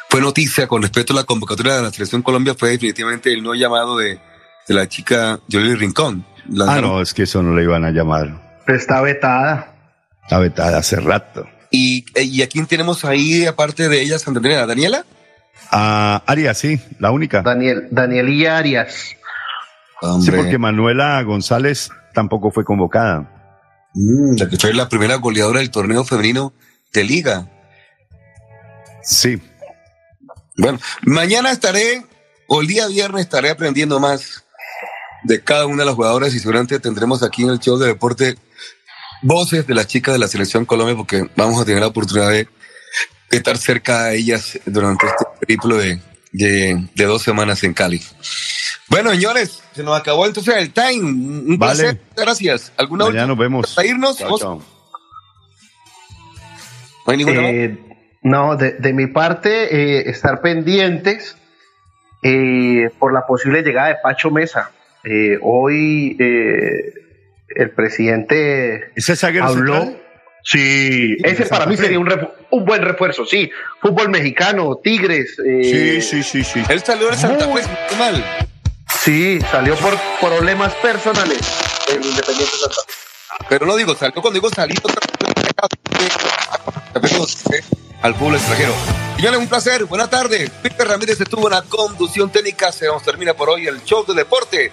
fue noticia con respecto a la convocatoria de la selección Colombia fue definitivamente el no llamado de, de la chica Jolie Rincón. Ah, no, es que eso no le iban a llamar. Está vetada. Está vetada hace rato. ¿Y, eh, ¿Y a quién tenemos ahí, aparte de ella, Santander? ¿A Daniela? A Arias, sí, la única. Daniel, Danielilla Arias. Sí, porque Manuela González tampoco fue convocada. Mm, la que fue la primera goleadora del torneo femenino de liga. Sí. Bueno, mañana estaré, o el día viernes estaré aprendiendo más de cada una de las jugadoras y seguramente tendremos aquí en el show de deporte voces de las chicas de la selección Colombia porque vamos a tener la oportunidad de estar cerca de ellas durante este periplo de, de, de dos semanas en Cali. Bueno, señores, se nos acabó entonces el time. Un Vale. placer. Gracias. ¿Alguna Mañana nos vemos. Para irnos. Chao, ¿Vos? chao. ¿No hay ninguna más? Eh, no, de, de mi parte, eh, estar pendientes eh, por la posible llegada de Pacho Mesa. Eh, hoy eh, el presidente ¿Ese zaguero habló. central? Sí, ese para mí sería un, un buen refuerzo, sí. Fútbol mexicano, Tigres. eh, Sí, sí, sí, sí. Él salió de Santa muy- Fe, mal. Sí, salió por problemas personales del Independiente Santa Fe. Pero no digo, salió cuando digo salió al fútbol extranjero. Señores, un placer. Buenas tardes. Peter Ramírez estuvo en la conducción técnica. Se nos termina por hoy el show de deporte.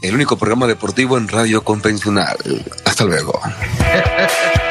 El único programa deportivo en radio convencional. Hasta luego. (laughs)